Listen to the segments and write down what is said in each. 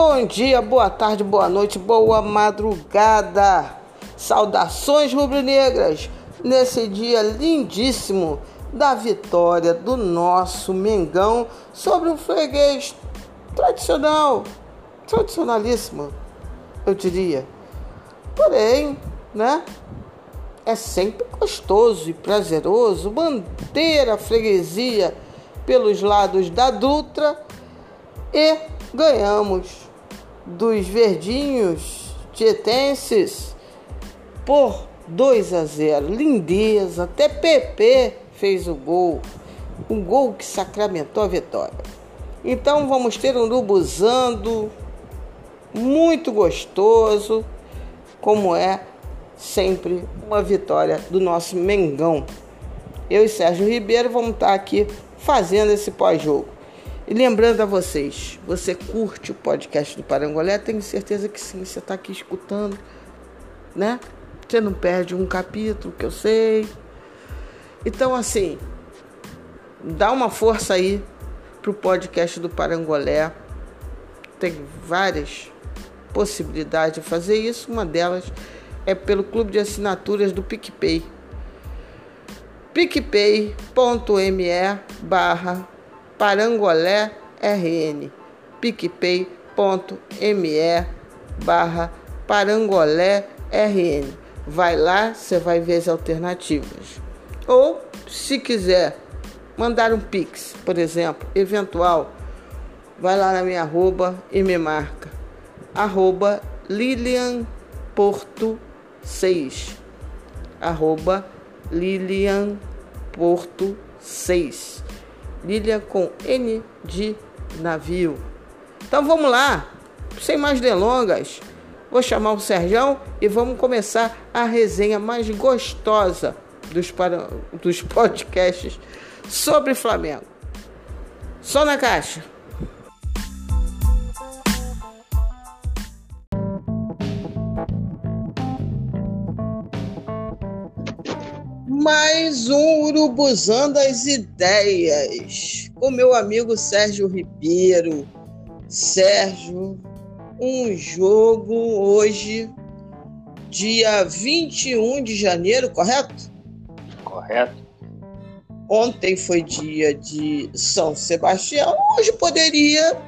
Bom dia, boa tarde, boa noite, boa madrugada. Saudações rubro-negras nesse dia lindíssimo da vitória do nosso Mengão sobre um freguês tradicional, tradicionalíssimo, eu diria. Porém, né? É sempre gostoso e prazeroso manter a freguesia pelos lados da Dutra e ganhamos dos verdinhos tietenses por 2 a 0. Lindeza, até PP fez o gol. Um gol que sacramentou a vitória. Então vamos ter um lubuzando muito gostoso, como é sempre uma vitória do nosso Mengão. Eu e Sérgio Ribeiro vamos estar aqui fazendo esse pós-jogo. E lembrando a vocês, você curte o podcast do Parangolé? Tenho certeza que sim, você está aqui escutando, né? Você não perde um capítulo, que eu sei. Então, assim, dá uma força aí pro podcast do Parangolé. Tem várias possibilidades de fazer isso. Uma delas é pelo clube de assinaturas do PicPay. picpay.me barra Parangolé RN, picpay.me barra Parangolé RN. Vai lá, você vai ver as alternativas. Ou, se quiser mandar um Pix, por exemplo, eventual, vai lá na minha arroba e me marca. Arroba Lilian Porto 6. Arroba Lilian Porto 6. Lilia com N de navio. Então vamos lá, sem mais delongas. Vou chamar o Serjão e vamos começar a resenha mais gostosa dos, para, dos podcasts sobre Flamengo. Só na caixa. Mais um Urubuzando as Ideias, com meu amigo Sérgio Ribeiro. Sérgio, um jogo hoje, dia 21 de janeiro, correto? Correto. Ontem foi dia de São Sebastião, hoje poderia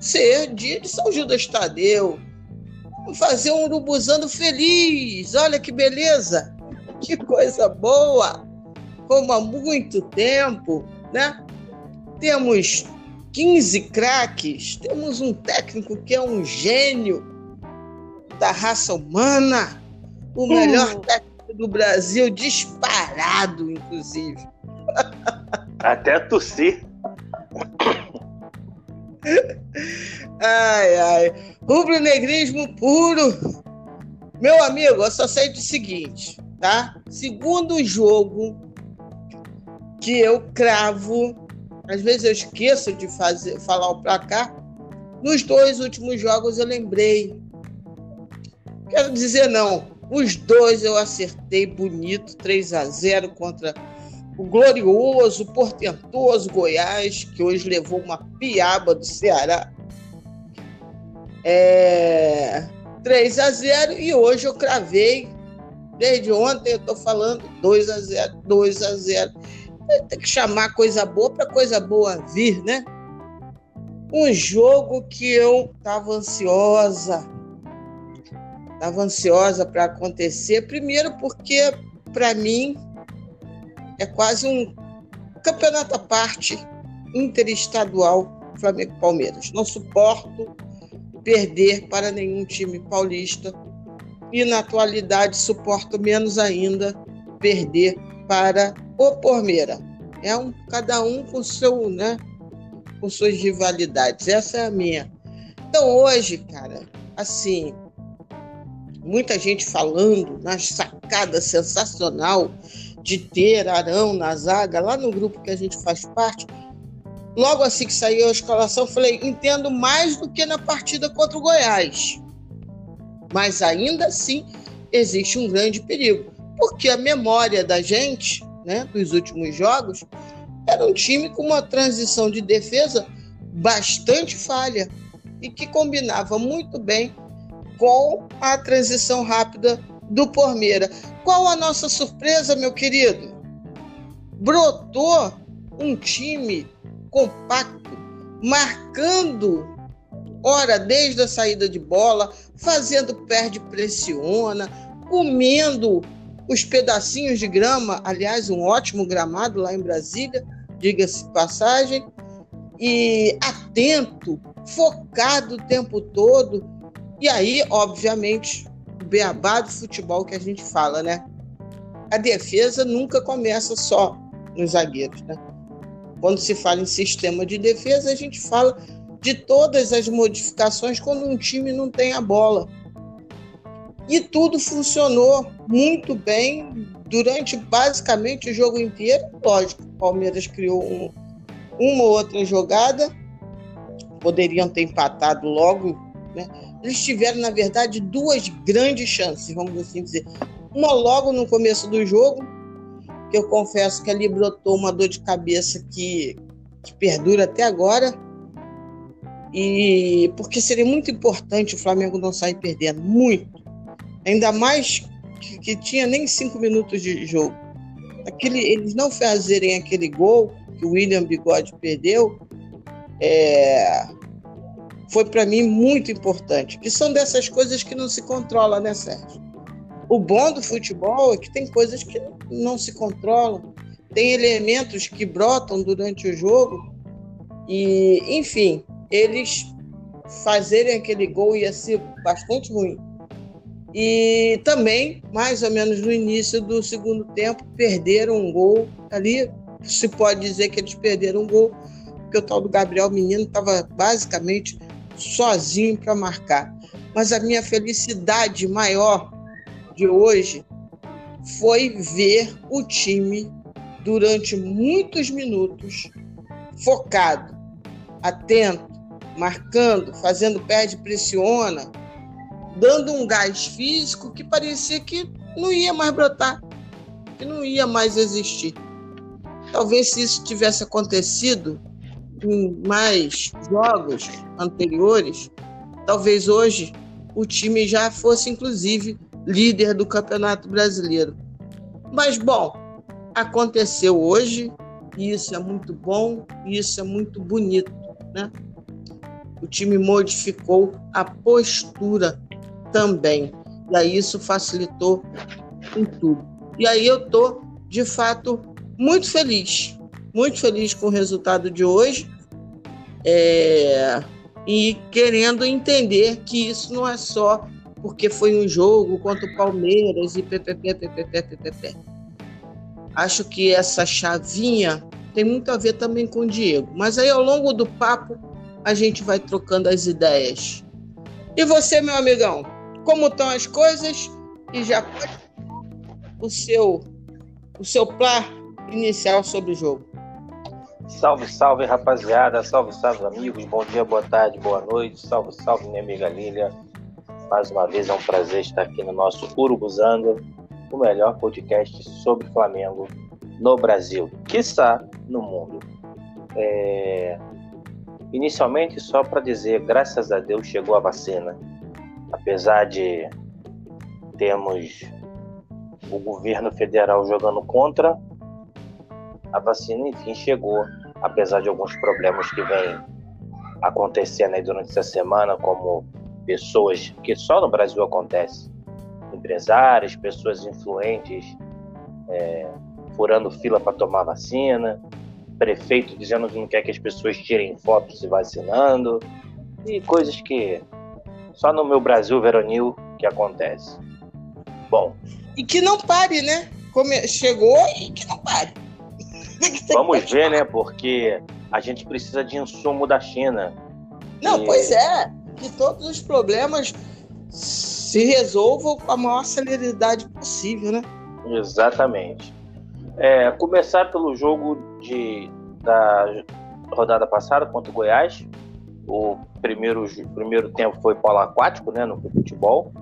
ser dia de São Judas Tadeu. Vamos fazer um Urubuzando feliz, olha que beleza! que coisa boa! Como há muito tempo, né? Temos 15 craques, temos um técnico que é um gênio da raça humana, o hum. melhor técnico do Brasil, disparado, inclusive. Até tossir. Ai, ai. Rubro-negrismo puro. Meu amigo, eu só sei do seguinte: tá? Segundo jogo que eu cravo, às vezes eu esqueço de fazer, falar o placar. Nos dois últimos jogos eu lembrei. Quero dizer não, os dois eu acertei bonito, 3 a 0 contra o glorioso, portentoso Goiás, que hoje levou uma piaba do Ceará. É, 3 a 0 e hoje eu cravei Desde ontem eu estou falando 2 a 0, 2 a 0. Tem que chamar coisa boa para coisa boa vir, né? Um jogo que eu estava ansiosa, estava ansiosa para acontecer. Primeiro porque para mim é quase um campeonato à parte interestadual Flamengo Palmeiras. Não suporto perder para nenhum time paulista e na atualidade suporto menos ainda perder para o Pormeira. É um, cada um com seu, né, com suas rivalidades. Essa é a minha. Então hoje, cara, assim, muita gente falando na sacada sensacional de ter Arão na zaga, lá no grupo que a gente faz parte. Logo assim que saiu a escalação, falei, entendo mais do que na partida contra o Goiás. Mas ainda assim existe um grande perigo, porque a memória da gente, né, dos últimos jogos, era um time com uma transição de defesa bastante falha. e que combinava muito bem com a transição rápida do Pormeira. Qual a nossa surpresa, meu querido? Brotou um time compacto, marcando, ora, desde a saída de bola, fazendo perde pressiona, comendo os pedacinhos de grama, aliás, um ótimo gramado lá em Brasília, diga-se passagem, e atento, focado o tempo todo. E aí, obviamente, o beabá do futebol que a gente fala, né? A defesa nunca começa só nos zagueiros, né? Quando se fala em sistema de defesa, a gente fala de todas as modificações quando um time não tem a bola. E tudo funcionou muito bem durante basicamente o jogo inteiro. Lógico, o Palmeiras criou um, uma ou outra jogada, poderiam ter empatado logo. Né? Eles tiveram, na verdade, duas grandes chances, vamos assim dizer. Uma logo no começo do jogo, que eu confesso que ali brotou uma dor de cabeça que, que perdura até agora. E porque seria muito importante o Flamengo não sair perdendo, muito. Ainda mais que, que tinha nem cinco minutos de jogo. Aquele, eles não fazerem aquele gol que o William Bigode perdeu, é, foi para mim muito importante. Que são dessas coisas que não se controla, né, Sérgio? O bom do futebol é que tem coisas que não se controlam, tem elementos que brotam durante o jogo e, enfim, eles fazerem aquele gol ia ser bastante ruim. E também, mais ou menos no início do segundo tempo, perderam um gol ali. Se pode dizer que eles perderam um gol, porque o tal do Gabriel Menino estava basicamente sozinho para marcar. Mas a minha felicidade maior de hoje foi ver o time durante muitos minutos focado, atento, marcando, fazendo perde pressiona, dando um gás físico que parecia que não ia mais brotar, que não ia mais existir. Talvez se isso tivesse acontecido em mais jogos anteriores, talvez hoje o time já fosse inclusive líder do Campeonato Brasileiro. Mas, bom, aconteceu hoje, e isso é muito bom, e isso é muito bonito. Né? O time modificou a postura também. E aí isso facilitou em tudo. E aí eu estou, de fato, muito feliz, muito feliz com o resultado de hoje. É, e querendo entender que isso não é só porque foi um jogo contra o Palmeiras e ppp. Acho que essa chavinha tem muito a ver também com o Diego. Mas aí ao longo do papo a gente vai trocando as ideias. E você, meu amigão, como estão as coisas? E já pode o seu o seu plá inicial sobre o jogo. Salve, salve, rapaziada. Salve, salve, amigos. Bom dia, boa tarde, boa noite. Salve, salve, minha amiga Lília. Mais uma vez é um prazer estar aqui no nosso Urubuzanga, o melhor podcast sobre Flamengo no Brasil, quiçá no mundo. É... Inicialmente, só para dizer, graças a Deus chegou a vacina. Apesar de termos o governo federal jogando contra, a vacina, enfim, chegou. Apesar de alguns problemas que vêm acontecendo aí durante essa semana, como pessoas, que só no Brasil acontece, empresários, pessoas influentes é, furando fila para tomar vacina, prefeito dizendo que não quer que as pessoas tirem fotos se vacinando, e coisas que só no meu Brasil veronil que acontece. Bom. E que não pare, né? Como chegou e que não pare. Vamos ver, né? Porque a gente precisa de insumo da China. Não, e... pois é que todos os problemas se resolvam com a maior celeridade possível, né? Exatamente. É, começar pelo jogo de, da rodada passada contra o Goiás. O primeiro, primeiro tempo foi polo aquático, né? No futebol.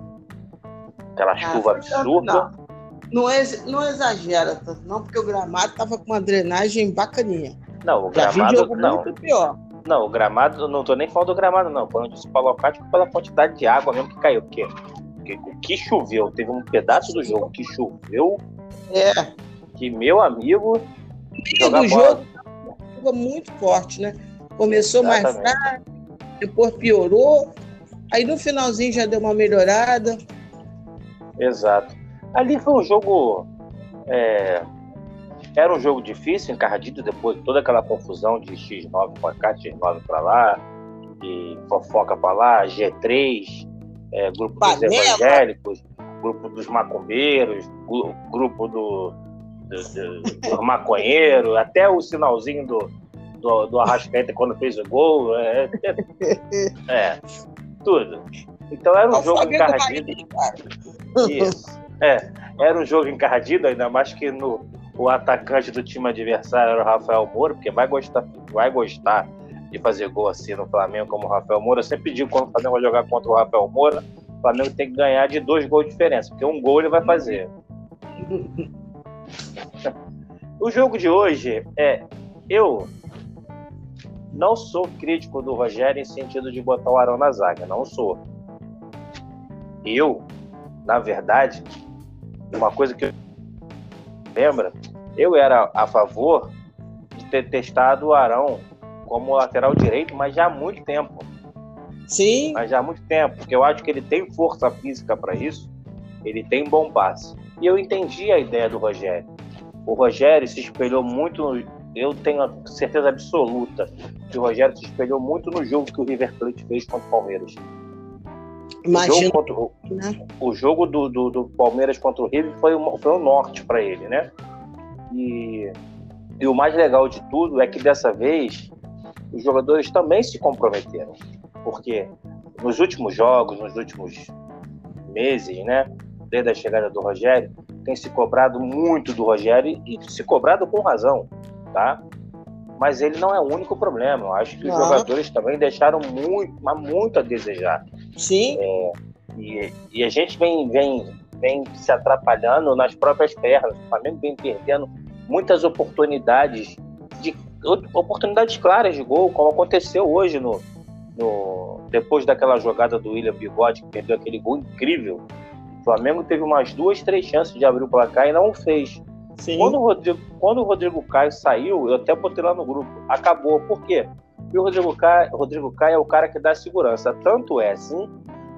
Aquela ah, chuva absurda. Não. Não, ex, não exagera tanto, não, porque o gramado tava com uma drenagem bacaninha. Não, o gramado não. pior. Não, o gramado, não tô nem falando do gramado, não. Falando disso palocático pela quantidade de água mesmo que caiu. Porque, porque o que choveu, teve um pedaço do jogo que choveu. É. Que meu amigo. Jogar o jogo ficou muito forte, né? Começou Exatamente. mais fraco, depois piorou. Aí no finalzinho já deu uma melhorada. Exato. Ali foi um jogo. É, era um jogo difícil, encardido depois de toda aquela confusão de X9 para cá, X9 para lá, e fofoca para lá, G3, é, grupo Panela. dos evangélicos, grupo dos macumbeiros, grupo do, do, do, maconheiro, até o sinalzinho do, do, do Arrascaeta quando fez o gol. É, é, é tudo. Então era um jogo encardido. Isso. É, era um jogo encardido, ainda mais que no, o atacante do time adversário era o Rafael Moura, porque vai gostar, vai gostar de fazer gol assim no Flamengo como o Rafael Moura. Eu sempre digo quando o Flamengo vai jogar contra o Rafael Moura, o Flamengo tem que ganhar de dois gols de diferença, porque um gol ele vai fazer. O jogo de hoje é eu não sou crítico do Rogério em sentido de botar o Arão na zaga, não sou. Eu, na verdade, uma coisa que eu lembra, eu era a favor de ter testado o Arão como lateral direito, mas já há muito tempo. Sim. Mas já há muito tempo, porque eu acho que ele tem força física para isso, ele tem bom passe. E eu entendi a ideia do Rogério. O Rogério se espelhou muito, eu tenho certeza absoluta que o Rogério se espelhou muito no jogo que o River Plate fez contra o Palmeiras. Imagina. O jogo, contra, o, né? o jogo do, do, do, Palmeiras contra o River foi, o, foi o norte para ele, né? E, e o mais legal de tudo é que dessa vez os jogadores também se comprometeram. Porque nos últimos jogos, nos últimos meses, né? Desde a chegada do Rogério, tem se cobrado muito do Rogério e se cobrado com razão, tá? Mas ele não é o único problema. Eu acho que não. os jogadores também deixaram muito, mas muito a desejar. Sim. É, e, e, a gente vem, vem, vem se atrapalhando nas próprias pernas. O Flamengo vem perdendo muitas oportunidades de oportunidades claras de gol, como aconteceu hoje no, no depois daquela jogada do William Bigode que perdeu aquele gol incrível. O Flamengo teve umas duas, três chances de abrir o placar e não o fez. Sim. Quando o Rodrigo, quando o Rodrigo Caio saiu, eu até botei lá no grupo, acabou. Por quê? Porque o Rodrigo Caio, Rodrigo Caio é o cara que dá segurança. Tanto é assim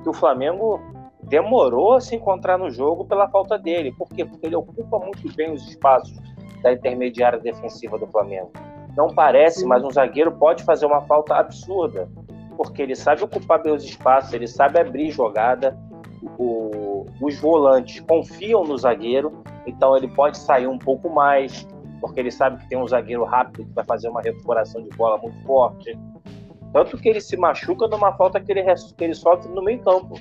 que o Flamengo demorou a se encontrar no jogo pela falta dele. Por quê? Porque ele ocupa muito bem os espaços da intermediária defensiva do Flamengo. Não parece, mas um zagueiro pode fazer uma falta absurda, porque ele sabe ocupar bem os espaços, ele sabe abrir jogada. O, os volantes confiam no zagueiro, então ele pode sair um pouco mais, porque ele sabe que tem um zagueiro rápido que vai fazer uma recuperação de bola muito forte. Tanto que ele se machuca numa falta que ele, que ele sofre no meio campo.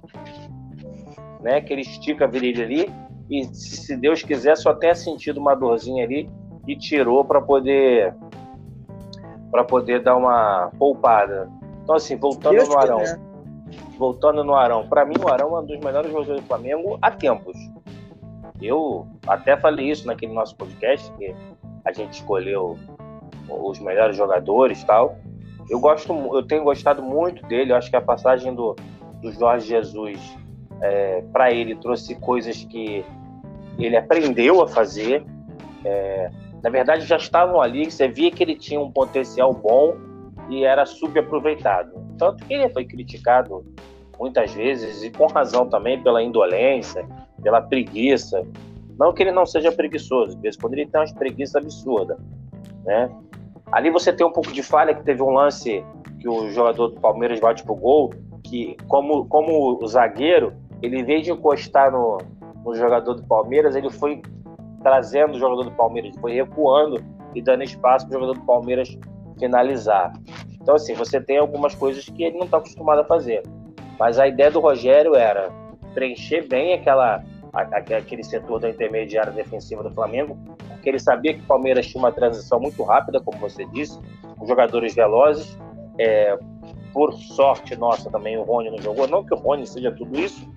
Né? Que ele estica a virilha ali e, se Deus quiser, só tenha sentido uma dorzinha ali e tirou para poder para poder dar uma poupada. Então, assim, voltando Deus no Arão. Quiser. Voltando no Arão. Para mim, o Arão é um dos melhores jogadores do Flamengo há tempos. Eu até falei isso naquele nosso podcast, que a gente escolheu os melhores jogadores tal. Eu gosto, eu tenho gostado muito dele. Eu acho que a passagem do, do Jorge Jesus é, para ele trouxe coisas que ele aprendeu a fazer. É, na verdade, já estavam ali. Você via que ele tinha um potencial bom e era subaproveitado. Tanto que ele foi criticado muitas vezes e com razão também pela indolência, pela preguiça. Não que ele não seja preguiçoso, às vezes quando ele tem umas preguiças absurdas, né? Ali você tem um pouco de falha, que teve um lance que o jogador do Palmeiras bate pro gol, que como, como o zagueiro, ele em vez de encostar no, no jogador do Palmeiras, ele foi trazendo o jogador do Palmeiras, foi recuando e dando espaço para o jogador do Palmeiras finalizar. Então, assim, você tem algumas coisas que ele não está acostumado a fazer. Mas a ideia do Rogério era preencher bem aquela, aquele setor da intermediária defensiva do Flamengo, porque ele sabia que o Palmeiras tinha uma transição muito rápida, como você disse, com jogadores velozes. É, por sorte nossa também o Rony não jogou, não que o Rony seja tudo isso,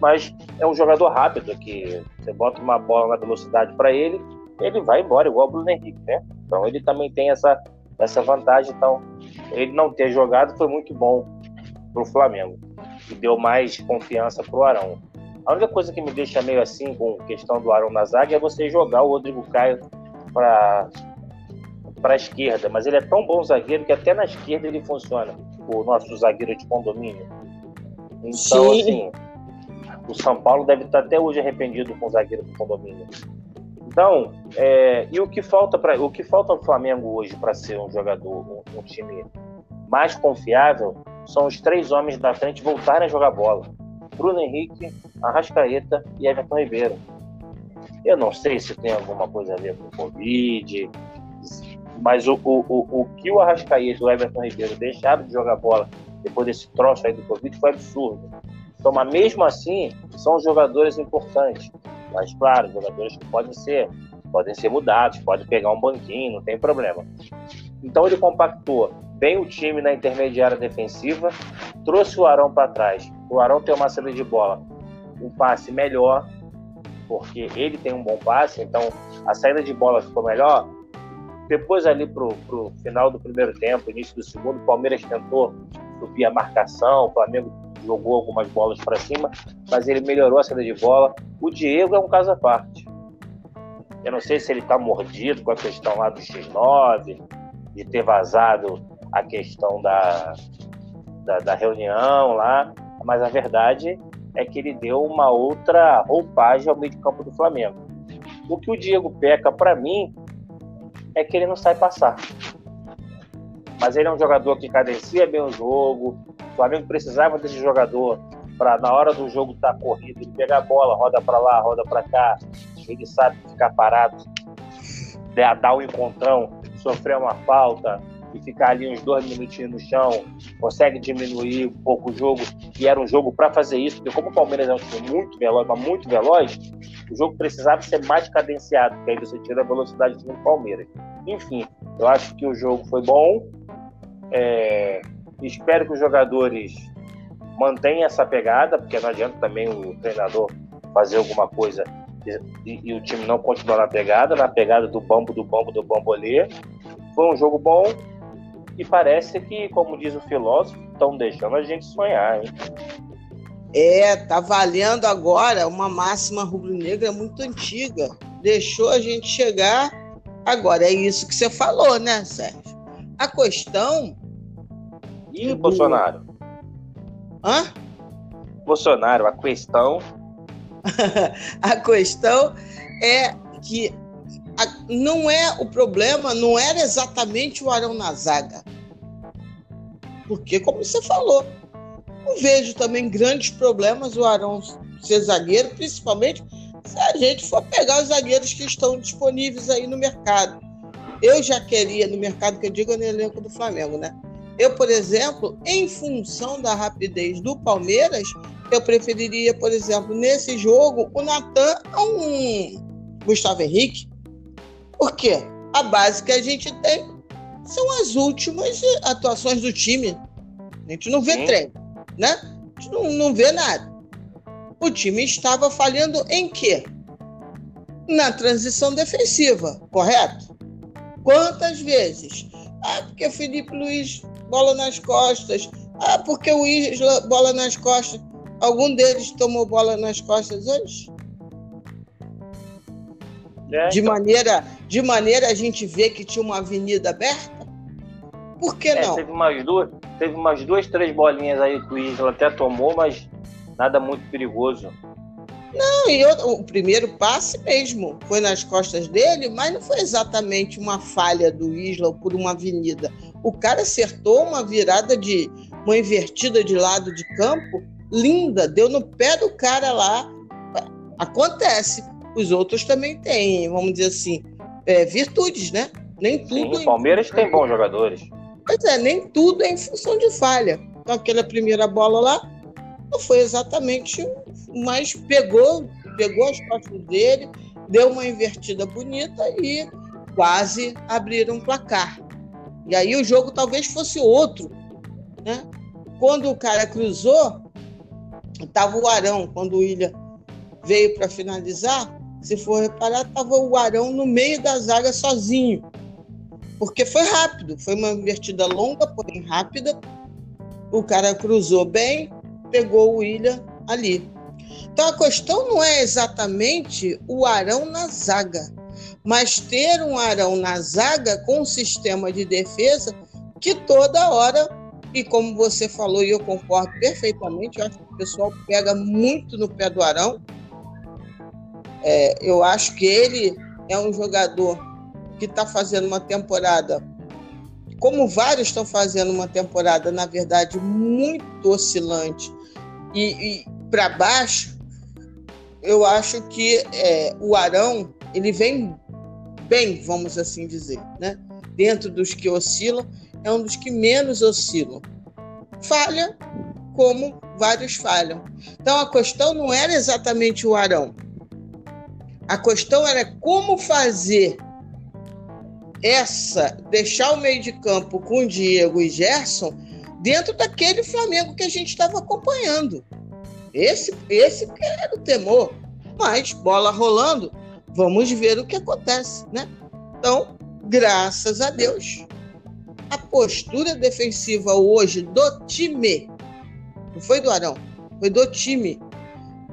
mas é um jogador rápido que você bota uma bola na velocidade para ele, ele vai embora igual o Bruno Henrique, né? Então ele também tem essa essa vantagem. Então, ele não ter jogado foi muito bom para o Flamengo e deu mais confiança para o Arão. A única coisa que me deixa meio assim com a questão do Arão na zaga é você jogar o Rodrigo Caio para para a esquerda, mas ele é tão bom zagueiro que até na esquerda ele funciona, o nosso zagueiro de condomínio. Então, Sim. assim, o São Paulo deve estar até hoje arrependido com o zagueiro do condomínio. Então, é, e o que falta para o que falta no Flamengo hoje para ser um jogador, um, um, time mais confiável, são os três homens da frente voltarem a jogar bola: Bruno Henrique, Arrascaeta e Everton Ribeiro. Eu não sei se tem alguma coisa a ver com o Covid, mas o, o, o, o que o Arrascaeta e o Everton Ribeiro deixaram de jogar bola depois desse troço aí do Covid foi absurdo. Então, mas mesmo assim, são jogadores importantes. Mas, claro, jogadores que podem ser, podem ser mudados, pode pegar um banquinho, não tem problema. Então, ele compactou bem o time na intermediária defensiva, trouxe o Arão para trás. O Arão tem uma saída de bola, um passe melhor, porque ele tem um bom passe, então a saída de bola ficou melhor. Depois, ali pro, pro final do primeiro tempo, início do segundo, o Palmeiras tentou subir a marcação, o Flamengo jogou algumas bolas para cima, mas ele melhorou a saída de bola. O Diego é um caso à parte. Eu não sei se ele está mordido com a questão lá do X9, de ter vazado a questão da, da, da reunião lá, mas a verdade é que ele deu uma outra roupagem ao meio de campo do Flamengo. O que o Diego peca para mim é que ele não sai passar. Mas ele é um jogador que cadencia bem o jogo. O Flamengo precisava desse jogador para na hora do jogo estar tá corrido, ele pegar a bola, roda para lá, roda para cá. Ele sabe ficar parado, dar o um encontrão, sofrer uma falta e ficar ali uns dois minutinhos no chão, consegue diminuir um pouco o jogo. E era um jogo para fazer isso, porque como o Palmeiras é um time muito veloz, mas muito veloz, o jogo precisava ser mais cadenciado, porque aí você tira a velocidade do Palmeiras. Enfim, eu acho que o jogo foi bom. É, espero que os jogadores mantenham essa pegada, porque não adianta também o treinador fazer alguma coisa e, e, o time não continuar na pegada, na pegada do bambo, do bambo, do bambolê. Foi um jogo bom e parece que, como diz o filósofo, estão deixando a gente sonhar, hein? É, tá valendo agora uma máxima rubro-negra muito antiga. Deixou a gente chegar. Agora é isso que você falou, né, Sérgio? A questão. E do... Bolsonaro? Hã? Bolsonaro, a questão. a questão é que a... não é o problema, não era exatamente o Arão na zaga. Porque, como você falou, não vejo também grandes problemas o Arão ser zagueiro, principalmente se a gente for pegar os zagueiros que estão disponíveis aí no mercado. Eu já queria, no mercado que eu digo, no elenco do Flamengo, né? Eu, por exemplo, em função da rapidez do Palmeiras, eu preferiria, por exemplo, nesse jogo, o Natan a um Gustavo Henrique. Por quê? A base que a gente tem são as últimas atuações do time. A gente não vê Sim. treino né? A gente não, não vê nada. O time estava falhando em quê? Na transição defensiva, correto? Quantas vezes? Ah, porque Felipe Luiz, bola nas costas. Ah, porque o Isla, bola nas costas. Algum deles tomou bola nas costas hoje? É, de, então... maneira, de maneira a gente vê que tinha uma avenida aberta? Por que é, não? Teve umas duas, teve umas duas, três bolinhas aí que o Isla até tomou, mas nada muito perigoso. Não, e eu, o primeiro passe mesmo foi nas costas dele, mas não foi exatamente uma falha do Isla por uma avenida. O cara acertou uma virada de uma invertida de lado de campo, linda, deu no pé do cara lá. Acontece. Os outros também têm, vamos dizer assim, é, virtudes, né? Nem tudo. Sim, o Palmeiras tem bons jogadores. Pois é, nem tudo é em função de falha. Então, aquela primeira bola lá não foi exatamente, mas pegou, pegou as costas dele, deu uma invertida bonita e quase abriram um placar. E aí o jogo talvez fosse outro, né? Quando o cara cruzou, estava o Arão, quando o William veio para finalizar, se for reparar, estava o Arão no meio da zaga sozinho. Porque foi rápido, foi uma invertida longa, porém rápida. O cara cruzou bem, pegou o William ali. Então a questão não é exatamente o Arão na zaga, mas ter um Arão na zaga com um sistema de defesa que toda hora, e como você falou, e eu concordo perfeitamente, eu acho que o pessoal pega muito no pé do Arão. É, eu acho que ele é um jogador que está fazendo uma temporada, como vários estão fazendo uma temporada, na verdade, muito oscilante e, e para baixo, eu acho que é, o Arão ele vem bem, vamos assim dizer, né? Dentro dos que oscilam, é um dos que menos oscilam. Falha, como vários falham. Então a questão não era exatamente o Arão. A questão era como fazer essa, deixar o meio de campo com Diego e Gerson dentro daquele Flamengo que a gente estava acompanhando. Esse, esse era o temor. Mas, bola rolando, vamos ver o que acontece, né? Então, graças a Deus, a postura defensiva hoje do time, não foi do Arão, foi do time.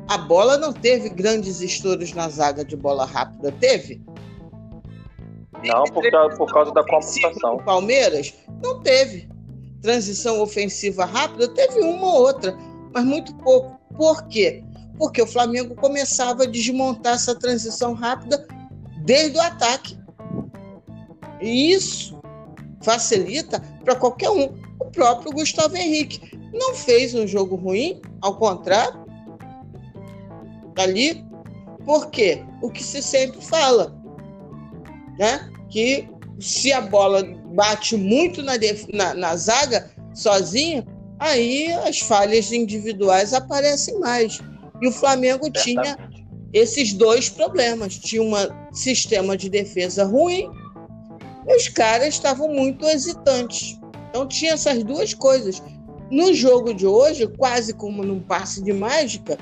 A bola não teve grandes estouros na zaga de bola rápida, teve? Não, por causa, por causa da computação. Palmeiras não teve. Transição ofensiva rápida teve uma ou outra, mas muito pouco. Por quê? Porque o Flamengo começava a desmontar essa transição rápida desde o ataque. E isso facilita para qualquer um. O próprio Gustavo Henrique não fez um jogo ruim, ao contrário. Ali, por quê? O que se sempre fala, né? Que se a bola bate muito na, na, na zaga sozinha, aí as falhas individuais aparecem mais. E o Flamengo tinha esses dois problemas. Tinha um sistema de defesa ruim e os caras estavam muito hesitantes. Então tinha essas duas coisas. No jogo de hoje, quase como num passe de mágica,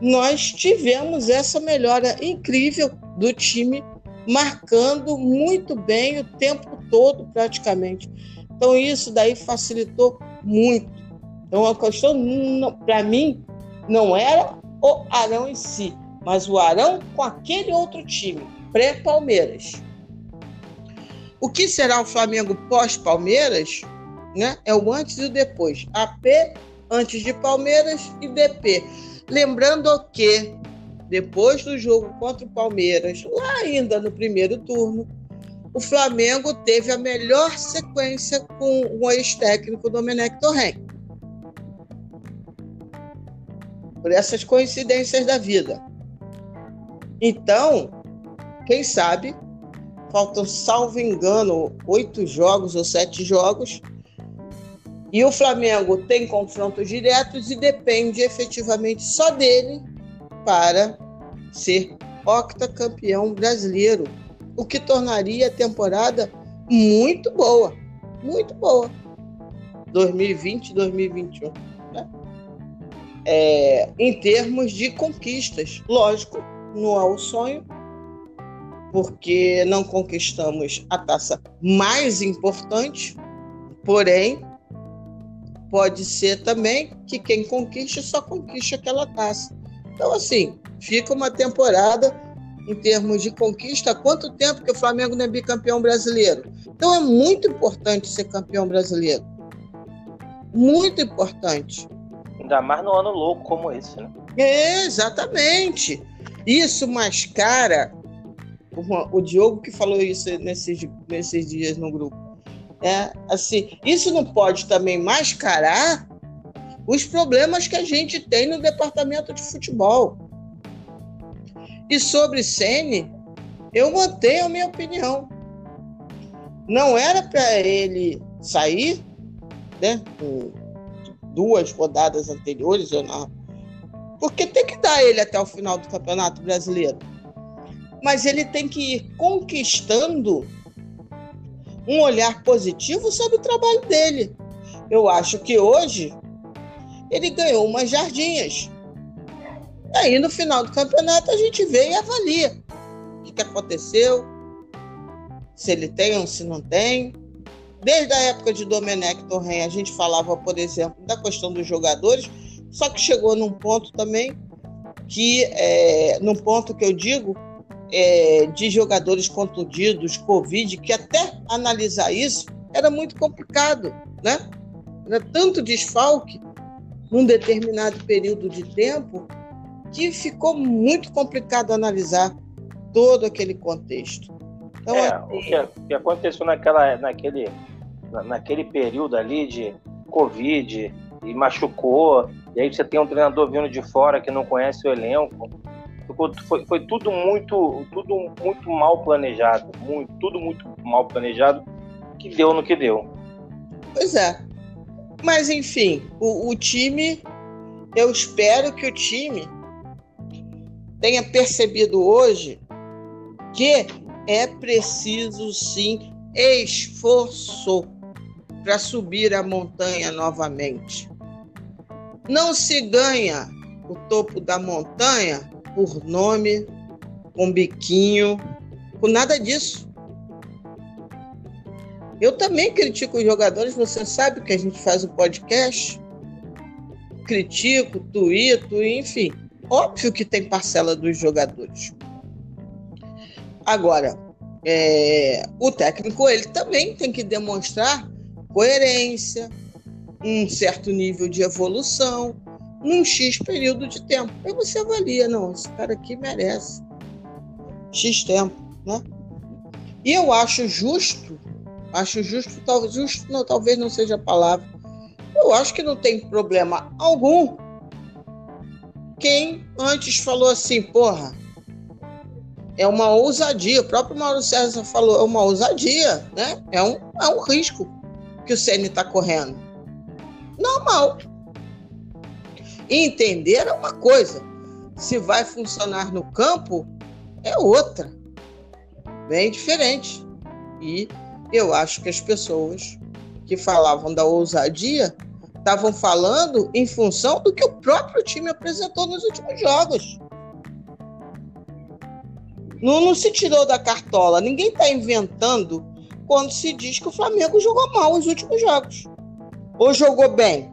nós tivemos essa melhora incrível do time, marcando muito bem o tempo todo, praticamente. Então, isso daí facilitou muito. Então a questão, para mim, não era o Arão em si, mas o Arão com aquele outro time, pré-Palmeiras. O que será o Flamengo pós-Palmeiras? Né? É o antes e o depois. AP antes de Palmeiras e DP. Lembrando que depois do jogo contra o Palmeiras, lá ainda no primeiro turno, o Flamengo teve a melhor sequência com o ex-técnico Domenech Torren. Por essas coincidências da vida. Então, quem sabe, faltam, salvo engano, oito jogos ou sete jogos, e o Flamengo tem confrontos diretos e depende efetivamente só dele para ser octacampeão brasileiro, o que tornaria a temporada muito boa, muito boa. 2020, 2021 é, em termos de conquistas. Lógico, não é o sonho, porque não conquistamos a taça mais importante, porém, pode ser também que quem conquiste só conquiste aquela taça. Então, assim, fica uma temporada em termos de conquista. Quanto tempo que o Flamengo não é bicampeão brasileiro? Então, é muito importante ser campeão brasileiro. Muito importante. Ainda mais no ano louco como esse, né? É, exatamente. Isso mascara. O Diogo que falou isso nesses, nesses dias no grupo. É, assim, isso não pode também mascarar os problemas que a gente tem no departamento de futebol. E sobre Sene, eu mantenho a minha opinião. Não era para ele sair, né? Duas rodadas anteriores, ou não. Porque tem que dar ele até o final do Campeonato Brasileiro. Mas ele tem que ir conquistando um olhar positivo sobre o trabalho dele. Eu acho que hoje ele ganhou umas jardinhas. Aí no final do campeonato a gente vê e avalia o que, aconteceu, se ele tem ou se não tem. Desde a época de Domenech Torren, a gente falava, por exemplo, da questão dos jogadores, só que chegou num ponto também que, é, num ponto que eu digo, é, de jogadores contundidos, Covid, que até analisar isso era muito complicado, né? Era tanto desfalque num determinado período de tempo que ficou muito complicado analisar todo aquele contexto. Então, é, assim, o, que, o, que, aconteceu naquela, naquele, naquele período ali de Covid e machucou, e aí você tem um treinador vindo de fora que não conhece o elenco. Foi, foi tudo muito tudo muito mal planejado, muito, tudo muito mal planejado, que deu no que deu. Pois é. Mas enfim, o, o time, eu espero que o time tenha percebido hoje que é preciso sim esforço para subir a montanha novamente. Não se ganha o topo da montanha por nome, com biquinho, com nada disso. Eu também critico os jogadores, você sabe que a gente faz o podcast. Critico, tuito, enfim. Óbvio que tem parcela dos jogadores. Agora, é, o técnico ele também tem que demonstrar coerência, um certo nível de evolução, num X período de tempo. Aí você avalia, não, esse cara aqui merece X tempo, né? E eu acho justo, acho justo, talvez justo não, talvez não seja a palavra. Eu acho que não tem problema algum quem antes falou assim, porra, é uma ousadia. O próprio Mauro César falou, é uma ousadia, né? É um, é um risco que o Ceni está correndo. Normal. E entender é uma coisa. Se vai funcionar no campo, é outra. Bem diferente. E eu acho que as pessoas que falavam da ousadia estavam falando em função do que o próprio time apresentou nos últimos jogos. Não, não se tirou da cartola. Ninguém está inventando quando se diz que o Flamengo jogou mal os últimos jogos. Ou jogou bem?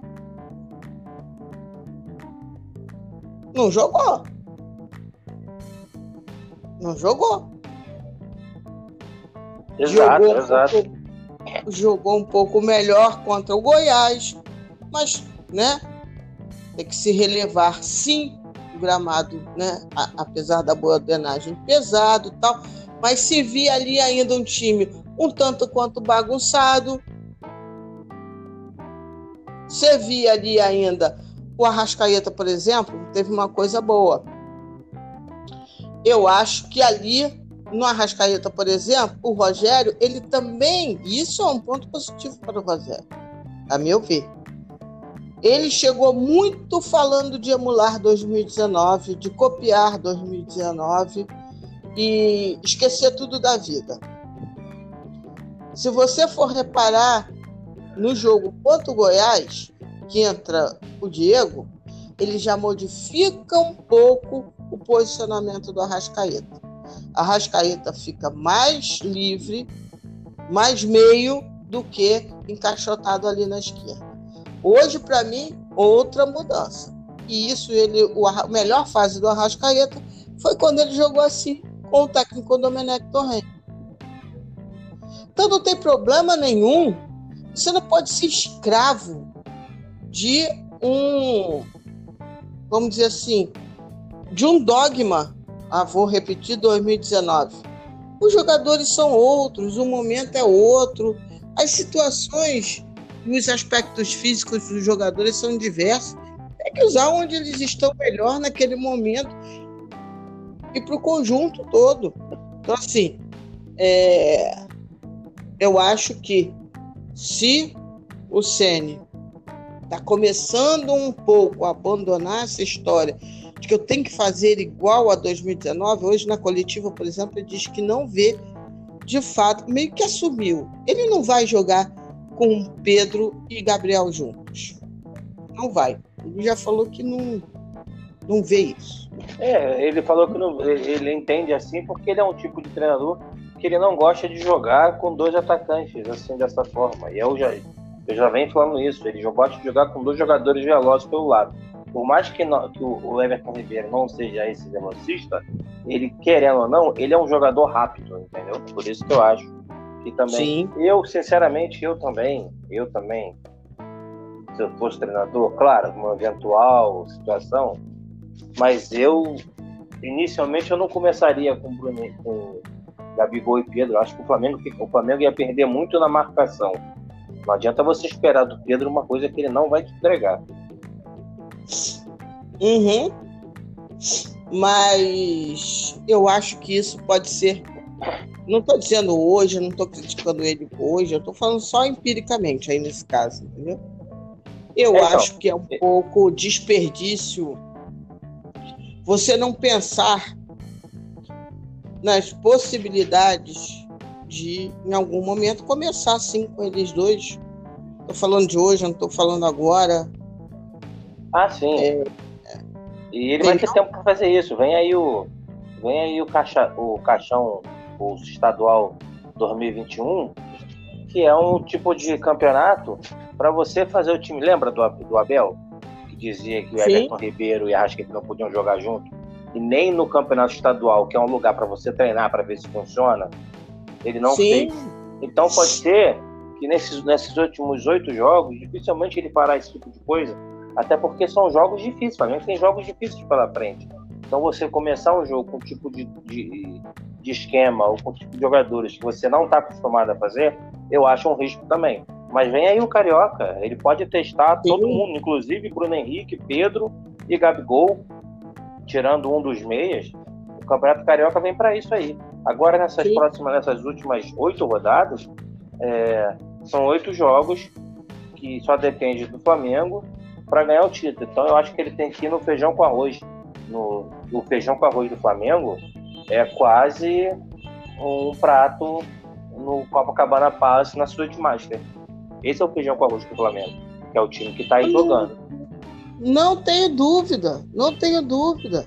Não jogou. Não jogou. Exato, jogou exato. Um pouco, jogou um pouco melhor contra o Goiás, mas, né? Tem que se relevar, sim, gramado, né, a, apesar da boa drenagem, pesado tal, mas se via ali ainda um time um tanto quanto bagunçado. Você ali ainda o Arrascaeta, por exemplo, teve uma coisa boa. Eu acho que ali no Arrascaeta, por exemplo, o Rogério, ele também, isso é um ponto positivo para o Rogério, a meu ver ele chegou muito falando de emular 2019, de copiar 2019 e esquecer tudo da vida. Se você for reparar no jogo contra o Goiás, que entra o Diego, ele já modifica um pouco o posicionamento do Arrascaeta. A Arrascaeta fica mais livre, mais meio do que encaixotado ali na esquerda. Hoje, para mim, outra mudança. E isso, ele, o, a melhor fase do Arrascaeta foi quando ele jogou assim com o técnico Domenech Torrent. Então não tem problema nenhum. Você não pode ser escravo de um, vamos dizer assim, de um dogma. Ah, vou repetir 2019. Os jogadores são outros, o momento é outro, as situações e os aspectos físicos dos jogadores são diversos. Tem que usar onde eles estão melhor naquele momento e para o conjunto todo. Então, assim, é, eu acho que se o Sene está começando um pouco a abandonar essa história de que eu tenho que fazer igual a 2019, hoje na coletiva, por exemplo, ele diz que não vê de fato, meio que assumiu. Ele não vai jogar com Pedro e Gabriel juntos. Não vai. Ele já falou que não, não vê isso. É, ele falou que não, ele entende assim porque ele é um tipo de treinador que ele não gosta de jogar com dois atacantes, assim, dessa forma. E eu já, eu já venho falando isso. Ele gosta de jogar com dois jogadores velozes pelo lado. Por mais que, não, que o Everton Ribeiro não seja esse velocista, ele, querendo ou não, ele é um jogador rápido, entendeu? Por isso que eu acho que também. Sim. Eu, sinceramente, eu também, eu também, se eu fosse treinador, claro, uma eventual situação, mas eu, inicialmente, eu não começaria com, Bruno, com Gabigol e Pedro. Eu acho que o Flamengo, o Flamengo ia perder muito na marcação. Não adianta você esperar do Pedro uma coisa que ele não vai te entregar. Uhum. Mas eu acho que isso pode ser. Não estou dizendo hoje, não estou criticando ele hoje, eu estou falando só empiricamente aí nesse caso, entendeu? Eu então, acho que é um pouco desperdício você não pensar nas possibilidades de, em algum momento, começar assim com eles dois. Estou falando de hoje, não estou falando agora. Ah, sim. É, e ele vai ter tempo para fazer isso. Vem aí o, vem aí o, caixa, o caixão, o estadual 2021, que é um tipo de campeonato para você fazer o time. Lembra do, do Abel? Que dizia que o Everton Ribeiro e a Rascaeta não podiam jogar junto? E nem no campeonato estadual, que é um lugar para você treinar para ver se funciona, ele não Sim. fez. Então pode ser que nesses, nesses últimos oito jogos, dificilmente ele parar esse tipo de coisa até porque são jogos difíceis, o Flamengo tem jogos difíceis pela frente. Então você começar um jogo com um tipo de, de, de esquema ou com um tipo de jogadores que você não está acostumado a fazer, eu acho um risco também. Mas vem aí o Carioca, ele pode testar Sim. todo mundo, inclusive Bruno Henrique, Pedro e Gabigol, tirando um dos meias. O Campeonato Carioca vem para isso aí. Agora nessas Sim. próximas, nessas últimas oito rodadas, é, são oito jogos que só depende do Flamengo para ganhar o título. Então eu acho que ele tem que ir no feijão com arroz. No, o feijão com arroz do Flamengo é quase um prato no Copacabana Palace na Suite Master. Esse é o feijão com arroz do Flamengo, que é o time que está aí jogando. Não tenho dúvida, não tenho dúvida.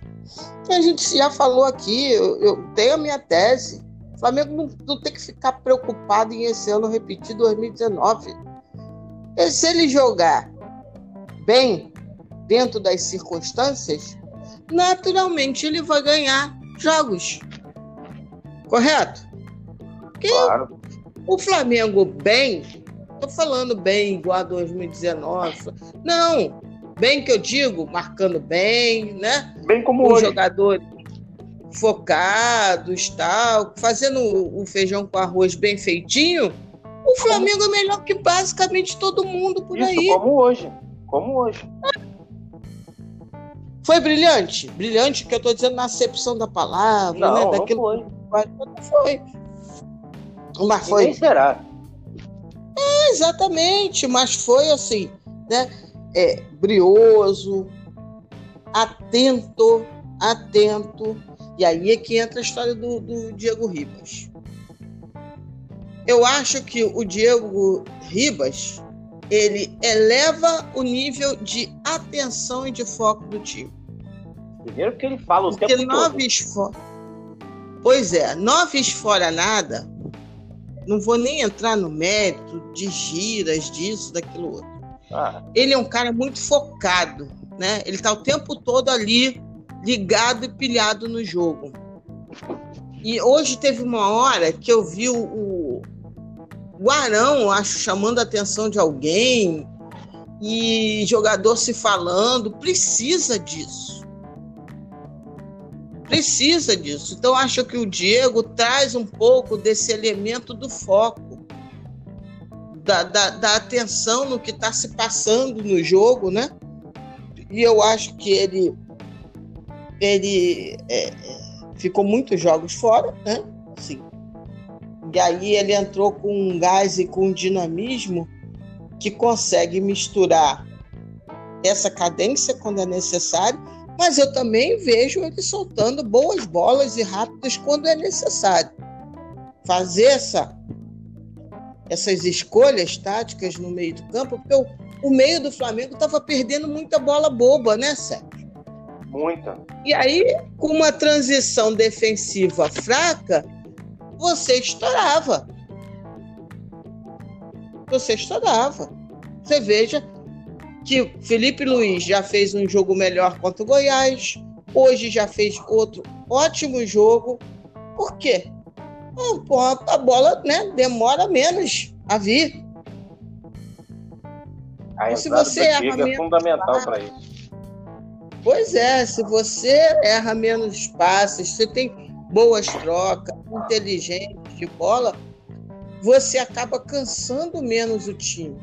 A gente já falou aqui, eu, eu tenho a minha tese. O Flamengo não, não, tem que ficar preocupado em esse ano repetir 2019. E se ele jogar bem dentro das circunstâncias, naturalmente ele vai ganhar jogos. Correto? Porque claro. o Flamengo bem, tô falando bem igual a 2019. Não, bem que eu digo, marcando bem, né? Bem como Os hoje. jogadores focados, tal, fazendo o feijão com arroz bem feitinho. O Flamengo é melhor que basicamente todo mundo por Isso, aí. Como hoje como hoje. Foi brilhante? Brilhante que eu estou dizendo na acepção da palavra, não, né? Daquilo não foi. Não foi. Mas foi. Nem será. É, exatamente, mas foi assim, né? É, brioso, atento, atento. E aí é que entra a história do, do Diego Ribas. Eu acho que o Diego Ribas ele eleva o nível de atenção e de foco do time. Primeiro que ele fala o Porque tempo nove todo. Pois é, nove fora nada, não vou nem entrar no mérito de giras, disso, daquilo outro. Ah. Ele é um cara muito focado, né? Ele está o tempo todo ali ligado e pilhado no jogo. E hoje teve uma hora que eu vi o, o acho, chamando a atenção de alguém e jogador se falando, precisa disso. Precisa disso. Então, acho que o Diego traz um pouco desse elemento do foco, da, da, da atenção no que está se passando no jogo, né? E eu acho que ele, ele é, ficou muitos jogos fora, né? Sim, e aí ele entrou com um gás e com um dinamismo que consegue misturar essa cadência quando é necessário, mas eu também vejo ele soltando boas bolas e rápidas quando é necessário. Fazer essa, essas escolhas táticas no meio do campo, porque o, o meio do Flamengo estava perdendo muita bola boba, né, Sérgio? Muita. E aí, com uma transição defensiva fraca, você estourava. Você estourava. Você veja que Felipe Luiz já fez um jogo melhor contra o Goiás, hoje já fez outro ótimo jogo. Por quê? A bola né, demora menos a vir. A se você erra é fundamental para isso. Pois é, se você erra menos passes, você tem boas trocas, inteligente de bola, você acaba cansando menos o time.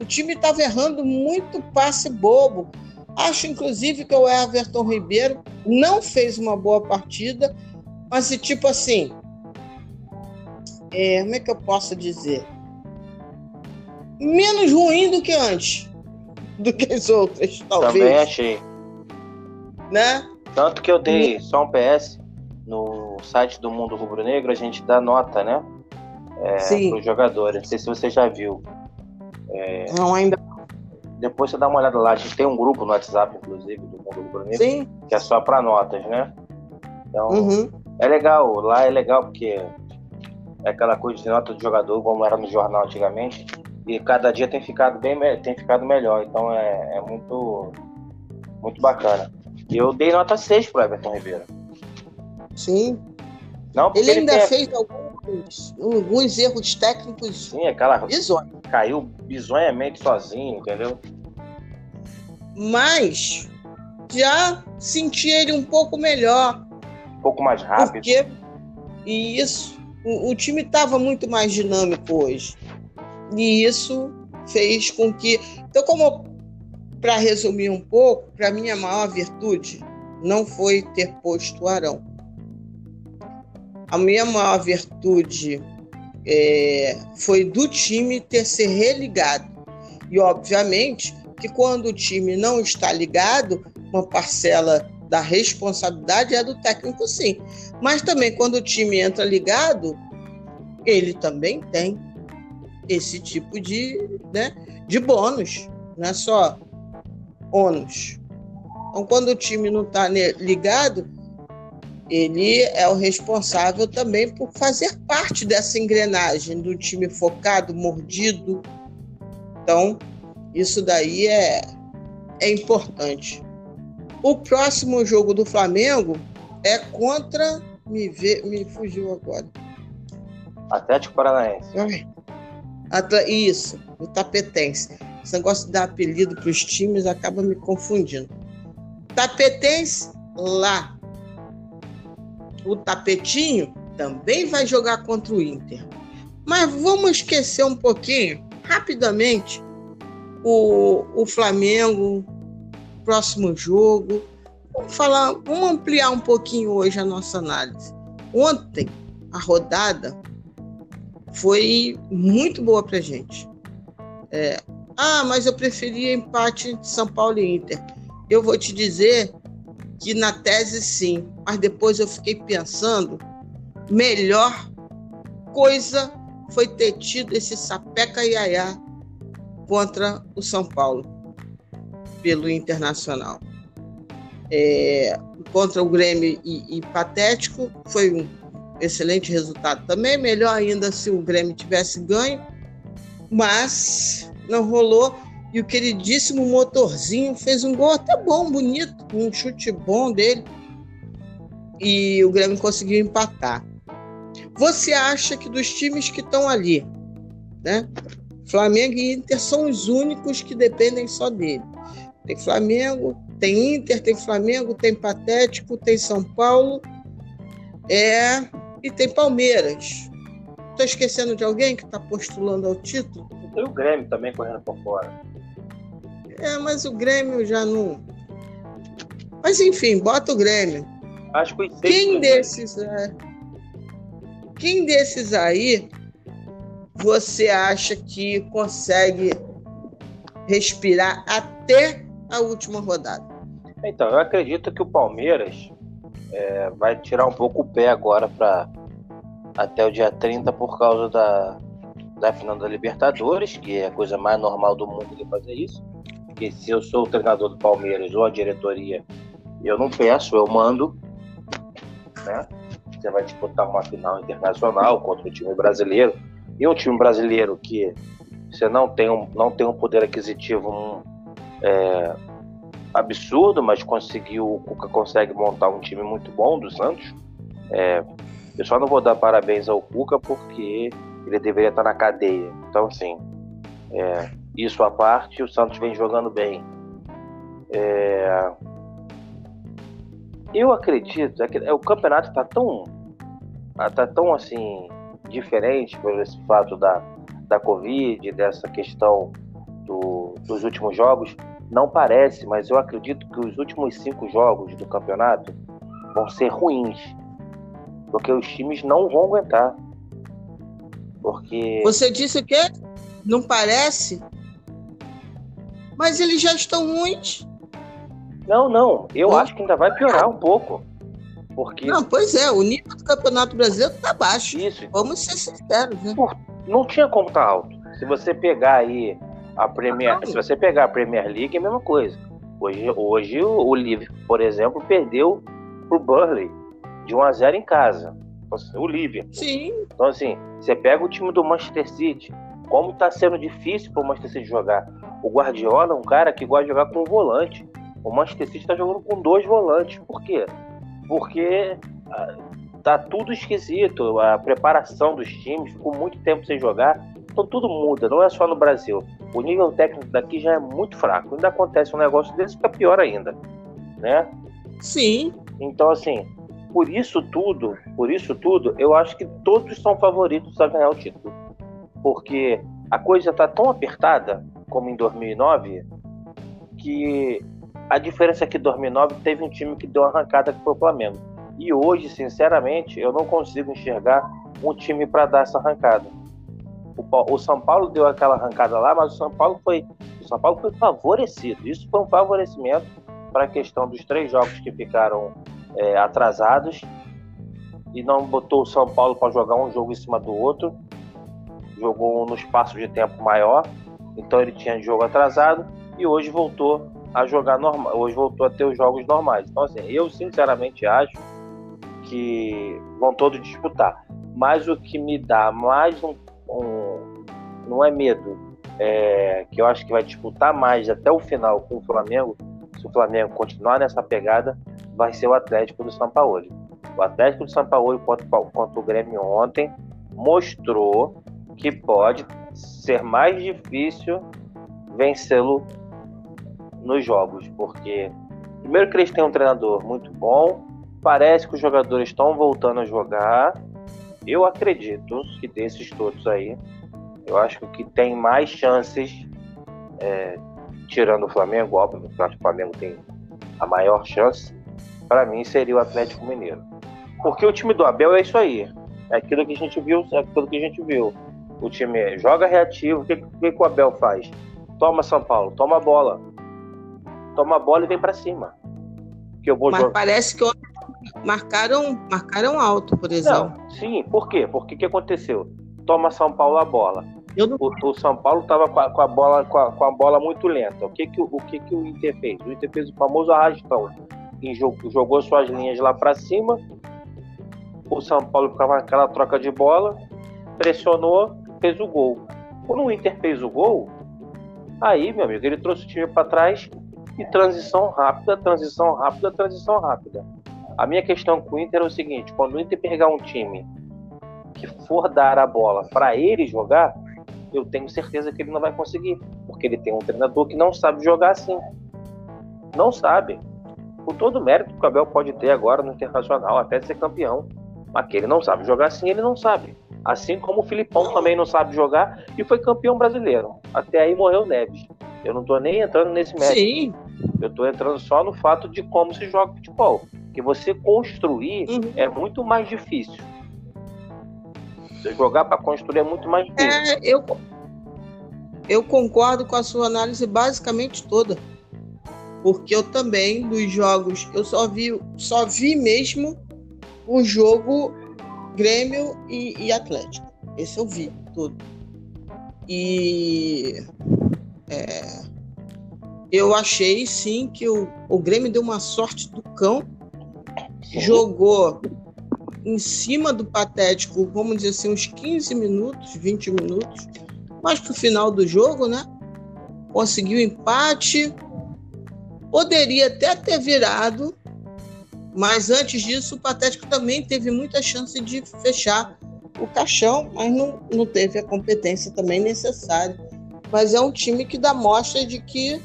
O time estava errando muito passe bobo. Acho, inclusive, que o Everton Ribeiro não fez uma boa partida, mas, tipo assim, é, como é que eu posso dizer? Menos ruim do que antes, do que as outras, talvez. Também achei. Né? Tanto que eu dei só um PS no site do Mundo Rubro Negro, a gente dá nota, né? É, para os jogadores. Não sei se você já viu. É, não, ainda. Depois você dá uma olhada lá. A gente tem um grupo no WhatsApp, inclusive, do Mundo Rubro Negro, Sim. que é só para notas, né? Então, uhum. é legal. Lá é legal porque é aquela coisa de nota do jogador, como era no jornal antigamente. E cada dia tem ficado bem tem ficado melhor. Então é, é muito, muito bacana. E eu dei nota 6 pro Everton Ribeiro. Sim. Não, ele ainda ele fez alguns, alguns erros técnicos. Sim, aquela. Bizonho. Caiu bizonhamente sozinho, entendeu? Mas já senti ele um pouco melhor. Um pouco mais rápido. Porque isso. O, o time estava muito mais dinâmico hoje. E isso fez com que. Então, como para resumir um pouco, para mim a maior virtude não foi ter posto o Arão a minha maior virtude é, foi do time ter se religado. E, obviamente, que quando o time não está ligado, uma parcela da responsabilidade é do técnico, sim. Mas também, quando o time entra ligado, ele também tem esse tipo de, né, de bônus, não é só ônus. Então, quando o time não está ligado, ele é o responsável também por fazer parte dessa engrenagem do time focado, mordido. Então, isso daí é, é importante. O próximo jogo do Flamengo é contra. Me, vê, me fugiu agora. Atlético Paranaense. Isso, o Tapetense. Esse negócio de dar apelido para os times acaba me confundindo. Tapetense, lá o tapetinho também vai jogar contra o Inter. Mas vamos esquecer um pouquinho, rapidamente, o, o Flamengo, próximo jogo. Vamos falar, vamos ampliar um pouquinho hoje a nossa análise. Ontem, a rodada foi muito boa pra gente. É, ah, mas eu preferia empate entre São Paulo e Inter. Eu vou te dizer que na tese sim, mas depois eu fiquei pensando, melhor coisa foi ter tido esse sapeca iaiá contra o São Paulo pelo Internacional. É, contra o Grêmio e, e Patético foi um excelente resultado também, melhor ainda se o Grêmio tivesse ganho, mas não rolou e o queridíssimo motorzinho fez um gol até bom, bonito, um chute bom dele. E o Grêmio conseguiu empatar. Você acha que dos times que estão ali, né? Flamengo e Inter são os únicos que dependem só dele. Tem Flamengo, tem Inter, tem Flamengo, tem Patético, tem São Paulo, é e tem Palmeiras. Estou esquecendo de alguém que está postulando ao título? Tem o Grêmio também correndo por fora. É, mas o Grêmio já não. Mas enfim, bota o Grêmio. Acho que Quem desses. É... Quem desses aí você acha que consegue respirar até a última rodada? Então, eu acredito que o Palmeiras é, vai tirar um pouco o pé agora para até o dia 30 por causa da, da final da Libertadores, que é a coisa mais normal do mundo de fazer isso porque se eu sou o treinador do Palmeiras ou a diretoria, eu não peço, eu mando, né? você vai disputar uma final internacional contra um time brasileiro. E um time brasileiro que você não tem um, não tem um poder aquisitivo é, absurdo, mas conseguiu, o Cuca consegue montar um time muito bom do Santos. É, eu só não vou dar parabéns ao Cuca porque ele deveria estar na cadeia. Então, assim, é, isso à parte, o Santos vem jogando bem. É, eu acredito, é que o campeonato está tão, tá tão assim diferente por esse fato da, da Covid, dessa questão do, dos últimos jogos. Não parece, mas eu acredito que os últimos cinco jogos do campeonato vão ser ruins, porque os times não vão aguentar. Porque. Você disse que não parece, mas eles já estão ruins. Não, não. Eu acho que ainda vai piorar um pouco. Porque... Não, pois é, o nível do Campeonato Brasileiro está baixo. Isso. Vamos ser sinceros, né? não tinha como estar tá alto. Se você pegar aí a Premier, se você pegar a Premier League, é a mesma coisa. Hoje, hoje o, o Liverpool, por exemplo, perdeu pro Burley de 1 a 0 em casa. O Liverpool. Sim. Então assim, você pega o time do Manchester City, como está sendo difícil para o Manchester City jogar. O Guardiola é um cara que gosta de jogar com volante. O Manchester City está jogando com dois volantes. Por quê? Porque ah, tá tudo esquisito. A preparação dos times ficou muito tempo sem jogar. Então tudo muda, não é só no Brasil. O nível técnico daqui já é muito fraco. Ainda acontece um negócio desse, fica pior ainda, né? Sim. Então assim, por isso tudo, por isso tudo, eu acho que todos são favoritos a ganhar o título. Porque a coisa está tão apertada como em 2009 que a diferença é que em 2009 teve um time que deu uma arrancada que foi o Flamengo. E hoje, sinceramente, eu não consigo enxergar um time para dar essa arrancada. O, o, São Paulo deu aquela arrancada lá, mas o São Paulo foi, o São Paulo foi favorecido. Isso foi um favorecimento para a questão dos três jogos que ficaram é, atrasados e não botou o São Paulo para jogar um jogo em cima do outro. Jogou no espaço de tempo maior, então ele tinha jogo atrasado e hoje voltou a jogar normal, hoje voltou a ter os jogos normais. Então assim, eu sinceramente acho que vão todos disputar. Mas o que me dá mais um, não é medo, é, que eu acho que vai disputar mais até o final com o Flamengo, se o Flamengo continuar nessa pegada, vai ser o Atlético do São Paulo. O Atlético do São Paulo contra, contra o Grêmio ontem mostrou que pode ser mais difícil vencê-lo nos jogos, porque primeiro que eles têm um treinador muito bom, parece que os jogadores estão voltando a jogar. Eu acredito que desses todos aí, eu acho que tem mais chances, é, tirando o Flamengo, óbvio, eu acho que o Flamengo tem a maior chance, para mim seria o Atlético Mineiro. Porque o time do Abel é isso aí. É aquilo que a gente viu, é aquilo que a gente viu. O time joga reativo, o que, que, que o Abel faz? Toma São Paulo, toma a bola toma a bola e vem para cima. Que eu vou Mas jogar. parece que marcaram, marcaram alto, por exemplo. Não, sim, por quê? Porque que aconteceu? Toma São Paulo a bola. Não... O, o, São Paulo estava com, com, a bola com a, com a, bola muito lenta. O que que o que que o Inter fez? O Inter fez o famoso arrastão. E jogou, jogou suas linhas lá para cima. O São Paulo ficava naquela troca de bola, pressionou, fez o gol. Quando o Inter fez o gol, aí, meu amigo, ele trouxe o time para trás e transição rápida, transição rápida, transição rápida. A minha questão com o Inter é o seguinte: quando o Inter pegar um time que for dar a bola para ele jogar, eu tenho certeza que ele não vai conseguir, porque ele tem um treinador que não sabe jogar assim. Não sabe. Com todo o mérito que o Abel pode ter agora no Internacional, até ser campeão. Mas que ele não sabe jogar assim, ele não sabe. Assim como o Filipão também não sabe jogar e foi campeão brasileiro. Até aí morreu Neves. Eu não estou nem entrando nesse mérito. Sim. Eu estou entrando só no fato de como se joga futebol. Que você construir uhum. é muito mais difícil. Você jogar para construir é muito mais difícil. É, eu, eu concordo com a sua análise basicamente toda. Porque eu também, dos jogos, eu só vi, só vi mesmo o jogo Grêmio e, e Atlético. Esse eu vi todo. E é, eu achei sim que o, o Grêmio deu uma sorte do cão. Jogou em cima do Patético, vamos dizer assim, uns 15 minutos, 20 minutos, mais para o final do jogo, né? Conseguiu empate, poderia até ter virado, mas antes disso o Patético também teve muita chance de fechar o caixão, mas não, não teve a competência também necessária. Mas é um time que dá mostra de que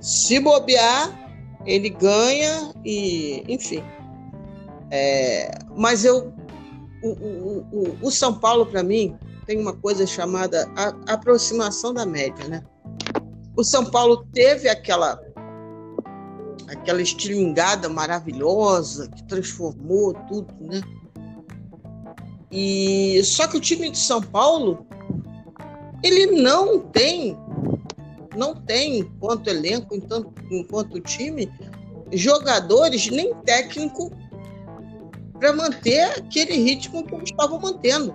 se bobear, ele ganha e, enfim. É, mas eu, o, o, o, o São Paulo, para mim, tem uma coisa chamada a, aproximação da média, né? O São Paulo teve aquela aquela estilingada maravilhosa que transformou tudo, né? E só que o time de São Paulo ele não tem não tem enquanto elenco, enquanto, enquanto time, jogadores nem técnico para manter aquele ritmo que eles estavam mantendo.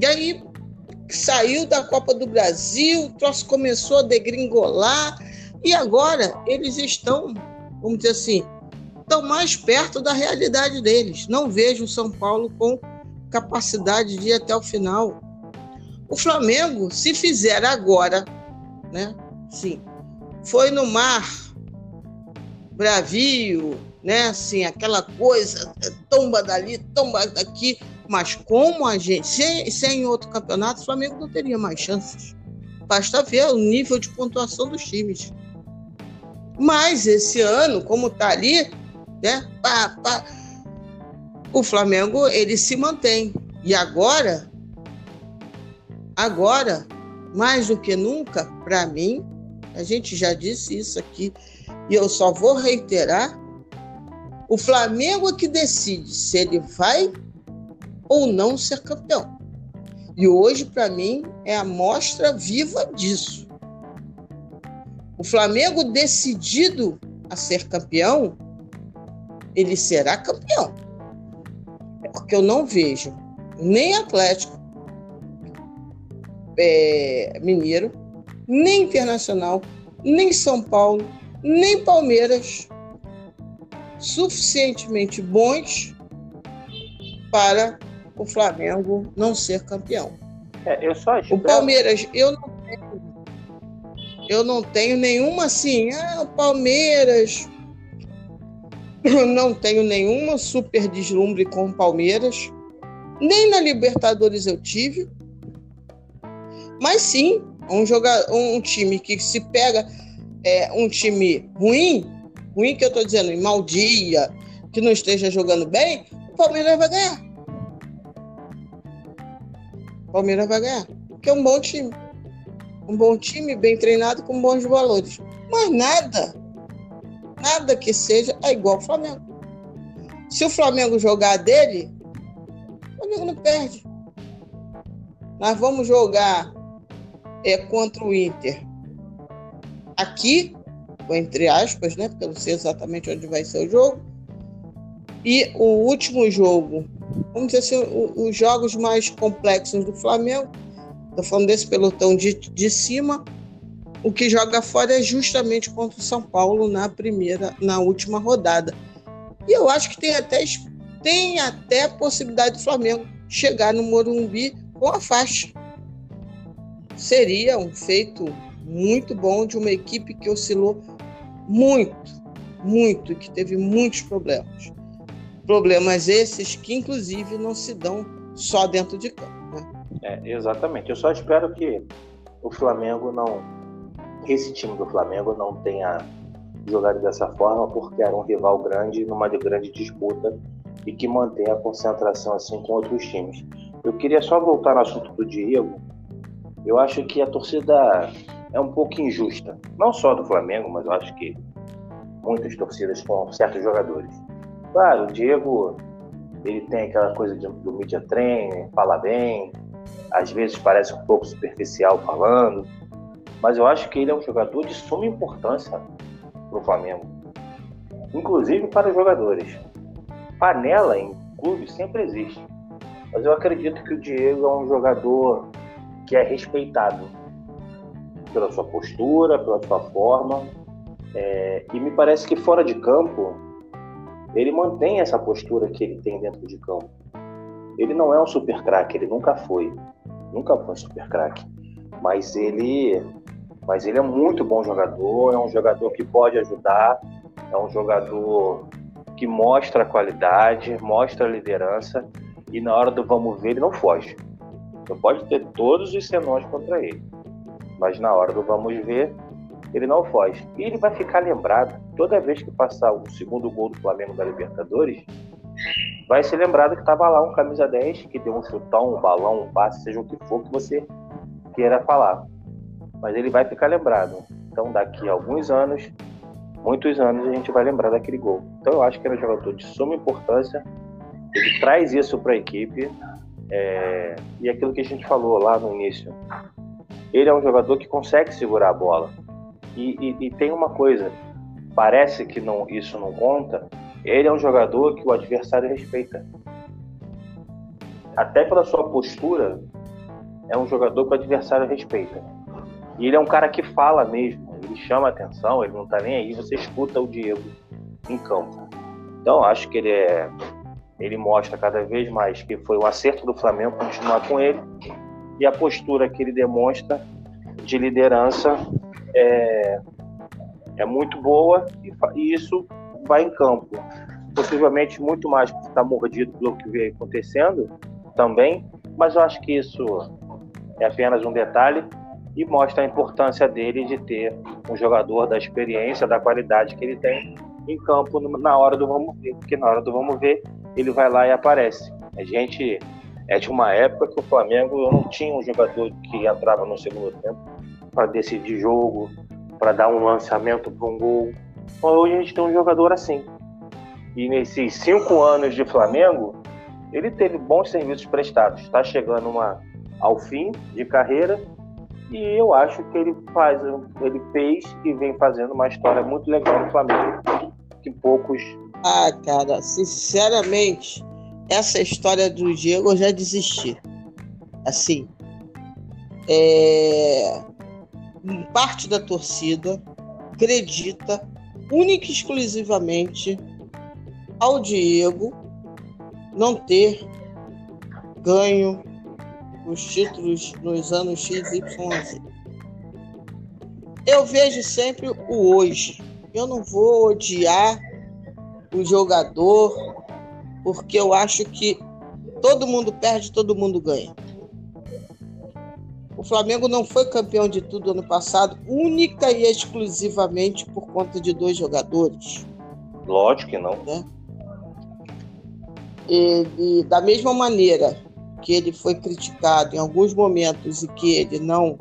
E aí saiu da Copa do Brasil, o troço começou a degringolar, e agora eles estão, vamos dizer assim, estão mais perto da realidade deles. Não vejo o São Paulo com capacidade de ir até o final. O Flamengo, se fizer agora, né? Sim, foi no mar, bravio, né? Assim, aquela coisa, tomba dali, tomba daqui. Mas como a gente, se, se é em outro campeonato, o Flamengo não teria mais chances. Basta ver o nível de pontuação dos times. Mas esse ano, como está ali, né? Pá, pá, o Flamengo ele se mantém. E agora, agora, mais do que nunca, para mim, a gente já disse isso aqui, e eu só vou reiterar: o Flamengo é que decide se ele vai ou não ser campeão. E hoje, para mim, é a mostra viva disso. O Flamengo decidido a ser campeão, ele será campeão. É porque eu não vejo nem Atlético é, Mineiro, nem Internacional, nem São Paulo, nem Palmeiras suficientemente bons para o Flamengo não ser campeão. É, eu só espero... O Palmeiras, eu não eu não tenho nenhuma assim, ah, o Palmeiras. Eu não tenho nenhuma super deslumbre com o Palmeiras. Nem na Libertadores eu tive. Mas sim, um, jogador, um time que se pega é, um time ruim, ruim que eu estou dizendo, em mau dia, que não esteja jogando bem, o Palmeiras vai ganhar. O Palmeiras vai ganhar, porque é um bom time um bom time, bem treinado, com bons valores. Mas nada, nada que seja é igual ao Flamengo. Se o Flamengo jogar dele, o Flamengo não perde. Nós vamos jogar é, contra o Inter aqui, entre aspas, né? Porque eu não sei exatamente onde vai ser o jogo. E o último jogo, vamos dizer assim, os jogos mais complexos do Flamengo Estou falando desse pelotão de, de cima. O que joga fora é justamente contra o São Paulo na primeira, na última rodada. E eu acho que tem até, tem até possibilidade do Flamengo chegar no Morumbi com a faixa. Seria um feito muito bom de uma equipe que oscilou muito, muito, que teve muitos problemas. Problemas esses que, inclusive, não se dão só dentro de campo. É, exatamente. Eu só espero que o Flamengo não. Esse time do Flamengo não tenha jogado dessa forma, porque era um rival grande numa grande disputa e que mantenha a concentração assim com outros times. Eu queria só voltar no assunto do Diego. Eu acho que a torcida é um pouco injusta, não só do Flamengo, mas eu acho que muitas torcidas com certos jogadores. Claro, o Diego ele tem aquela coisa de, do media training, fala bem, às vezes parece um pouco superficial falando, mas eu acho que ele é um jogador de suma importância para o Flamengo, inclusive para os jogadores. Panela em clube sempre existe, mas eu acredito que o Diego é um jogador que é respeitado pela sua postura, pela sua forma, é, e me parece que fora de campo ele mantém essa postura que ele tem dentro de campo. Ele não é um super craque, ele nunca foi. Nunca foi um super craque. Mas ele, mas ele é muito bom jogador, é um jogador que pode ajudar, é um jogador que mostra a qualidade, mostra a liderança e na hora do vamos ver ele não foge. Você pode ter todos os senões contra ele, mas na hora do vamos ver ele não foge. E ele vai ficar lembrado toda vez que passar o segundo gol do Flamengo da Libertadores, vai ser lembrado que estava lá um camisa 10 que deu um chutão, um balão, um passe, seja o que for que você queira falar. Mas ele vai ficar lembrado. Então, daqui a alguns anos, muitos anos, a gente vai lembrar daquele gol. Então, eu acho que era um jogador de suma importância. Ele traz isso para a equipe. É... E aquilo que a gente falou lá no início. Ele é um jogador que consegue segurar a bola. E, e, e tem uma coisa: parece que não, isso não conta. Ele é um jogador que o adversário respeita. Até pela sua postura, é um jogador que o adversário respeita. E ele é um cara que fala mesmo, ele chama atenção, ele não tá nem aí, você escuta o Diego em campo. Então acho que ele é ele mostra cada vez mais que foi um acerto do Flamengo continuar com ele e a postura que ele demonstra de liderança é, é muito boa e, e isso vai em campo. Possivelmente muito mais porque está mordido pelo que vem acontecendo também, mas eu acho que isso é apenas um detalhe e mostra a importância dele de ter um jogador da experiência, da qualidade que ele tem em campo na hora do vamos ver, porque na hora do vamos ver ele vai lá e aparece. A gente é de uma época que o Flamengo não tinha um jogador que entrava no segundo tempo para decidir jogo, para dar um lançamento para um gol. Hoje a gente tem um jogador assim. E nesses cinco anos de Flamengo, ele teve bons serviços prestados. Está chegando uma, ao fim de carreira e eu acho que ele faz, ele fez e vem fazendo uma história muito legal no Flamengo que poucos. Ah, cara, sinceramente, essa história do Diego eu já desisti. Assim, é... parte da torcida acredita única e exclusivamente ao Diego não ter ganho os títulos nos anos X, Y, Z. Eu vejo sempre o hoje. Eu não vou odiar o jogador, porque eu acho que todo mundo perde, todo mundo ganha. O Flamengo não foi campeão de tudo ano passado, única e exclusivamente por conta de dois jogadores. Lógico que não. Né? E, e, da mesma maneira que ele foi criticado em alguns momentos e que ele não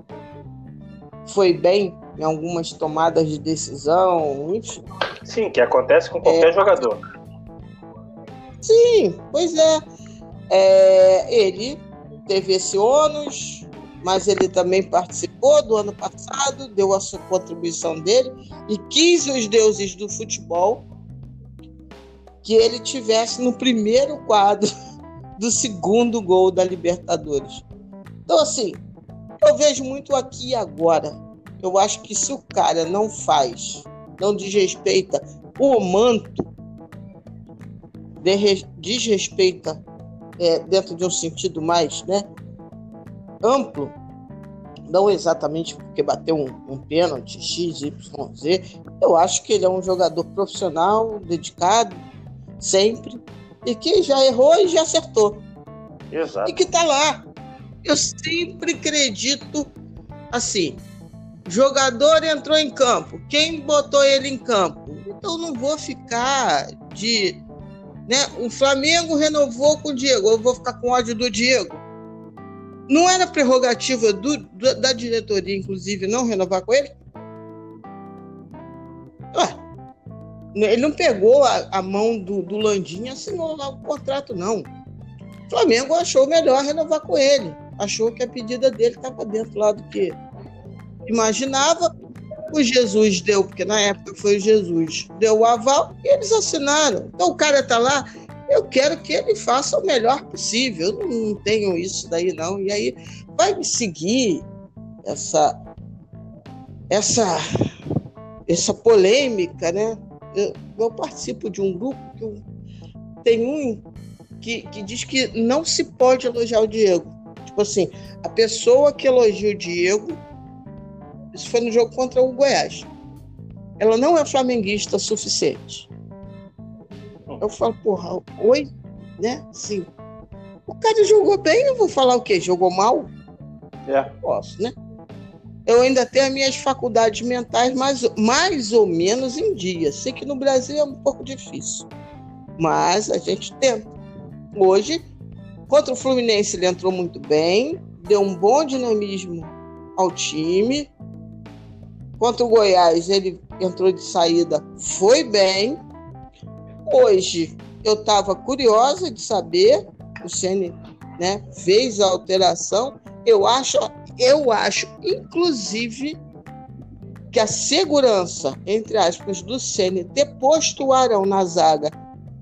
foi bem em algumas tomadas de decisão, enfim. Sim, que acontece com qualquer é, jogador. Sim, pois é. é. Ele teve esse ônus, mas ele também participou do ano passado, deu a sua contribuição dele e quis os deuses do futebol que ele tivesse no primeiro quadro do segundo gol da Libertadores. Então, assim, eu vejo muito aqui e agora. Eu acho que se o cara não faz, não desrespeita o manto, desrespeita é, dentro de um sentido mais né, amplo, não exatamente porque bateu um, um pênalti X, Y, Z. Eu acho que ele é um jogador profissional, dedicado, sempre, e que já errou e já acertou. Exato. E que tá lá. Eu sempre acredito assim. Jogador entrou em campo. Quem botou ele em campo? Então não vou ficar de. Né? O Flamengo renovou com o Diego. Eu vou ficar com ódio do Diego. Não era prerrogativa do, do, da diretoria, inclusive, não renovar com ele? Ué, ele não pegou a, a mão do, do Landim e assinou lá o contrato, não. O Flamengo achou melhor renovar com ele. Achou que a pedida dele estava dentro lá do que imaginava. O Jesus deu, porque na época foi o Jesus, deu o aval e eles assinaram. Então o cara está lá, eu quero que ele faça o melhor possível. Eu não tenho isso daí, não. E aí vai me seguir essa, essa, essa polêmica, né? eu, eu participo de um grupo que eu, tem um que, que diz que não se pode elogiar o Diego. Tipo assim, a pessoa que elogia o Diego, isso foi no jogo contra o Goiás, ela não é flamenguista suficiente. Eu falo, porra, oi? Né? Sim. O cara jogou bem, eu vou falar o quê? Jogou mal? É. Posso, né? Eu ainda tenho as minhas faculdades mentais mais, mais ou menos em dia. Sei que no Brasil é um pouco difícil, mas a gente tenta. Hoje, contra o Fluminense, ele entrou muito bem, deu um bom dinamismo ao time. Contra o Goiás, ele entrou de saída, foi bem. Hoje, eu estava curiosa de saber, o Ceni né, fez a alteração. Eu acho, eu acho, inclusive, que a segurança, entre aspas, do Ceni ter posto o Arão na zaga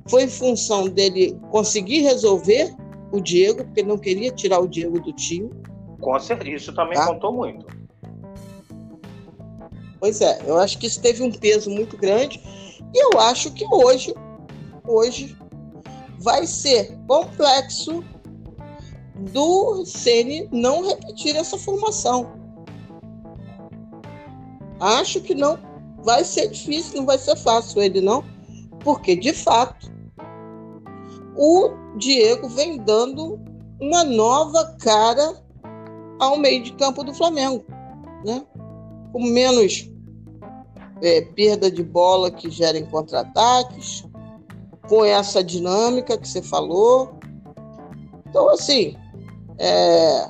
foi em função dele conseguir resolver o Diego, porque ele não queria tirar o Diego do time. Com certeza, isso também tá? contou muito. Pois é, eu acho que isso teve um peso muito grande e eu acho que hoje, hoje vai ser complexo do Ceni não repetir essa formação. Acho que não vai ser difícil, não vai ser fácil ele não, porque de fato o Diego vem dando uma nova cara ao meio de campo do Flamengo, né? Com menos é, perda de bola que gerem contra-ataques, com essa dinâmica que você falou. Então, assim, é,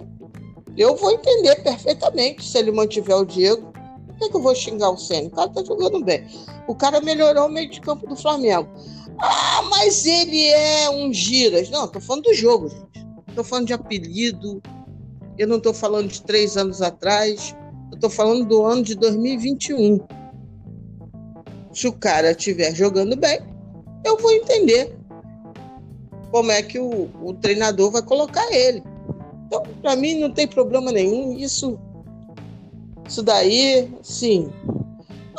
eu vou entender perfeitamente se ele mantiver o Diego. Por que, que eu vou xingar o Senna? O cara tá jogando bem. O cara melhorou o meio de campo do Flamengo. Ah, mas ele é um giras. Não, tô falando do jogo, gente. Tô falando de apelido. Eu não tô falando de três anos atrás. Eu tô falando do ano de 2021. Se o cara estiver jogando bem, eu vou entender como é que o, o treinador vai colocar ele. Então, para mim, não tem problema nenhum. Isso, isso daí, sim,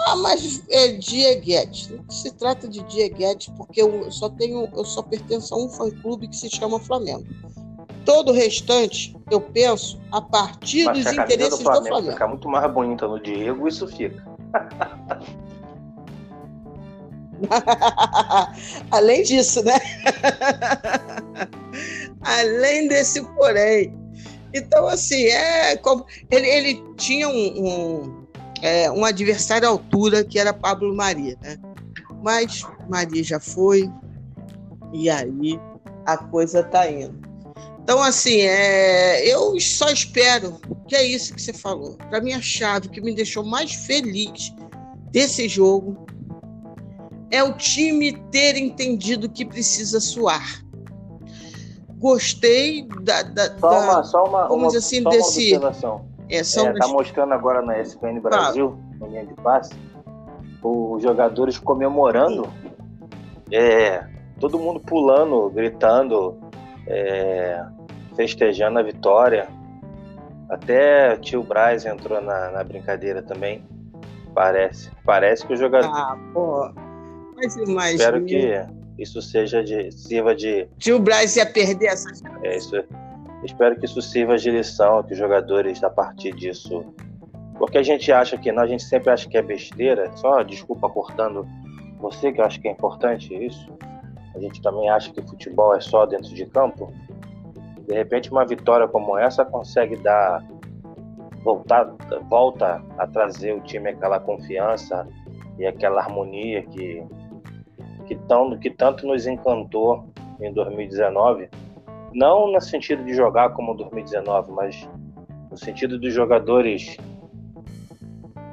ah, mas é Dieguete. Se trata de Dieguete porque eu só tenho, eu só pertenço a um fã-clube que se chama Flamengo. Todo o restante, eu penso a partir mas dos interesses do Flamengo, do Flamengo. Ficar muito mais bonita no Diego, isso fica. Além disso, né? Além desse porém. Então, assim, é como. Ele, ele tinha um, um é, um adversário à altura que era Pablo Maria, né? Mas Maria já foi e aí a coisa tá indo. Então, assim, é, eu só espero que é isso que você falou. Para mim, a chave que me deixou mais feliz desse jogo é o time ter entendido que precisa suar. Gostei da. da, só uma, da, só uma, uma, assim, só desse. Observação é, são é, tá mostrando agora na ESPN Brasil, na linha de passe, os jogadores comemorando, é, todo mundo pulando, gritando, é, festejando a vitória. Até o tio Braz entrou na, na, brincadeira também. Parece. Parece que o jogador. Ah, pô. Mas imagina. Espero que isso seja de. sirva de. Tio Braz ia perder essa. É, isso Espero que isso sirva de lição, que os jogadores, a partir disso. Porque a gente acha que, não, a gente sempre acha que é besteira, só desculpa cortando você, que eu acho que é importante isso. A gente também acha que futebol é só dentro de campo. De repente, uma vitória como essa consegue dar. Voltar, volta a trazer o time aquela confiança e aquela harmonia que, que, tão, que tanto nos encantou em 2019 não no sentido de jogar como 2019, mas no sentido dos jogadores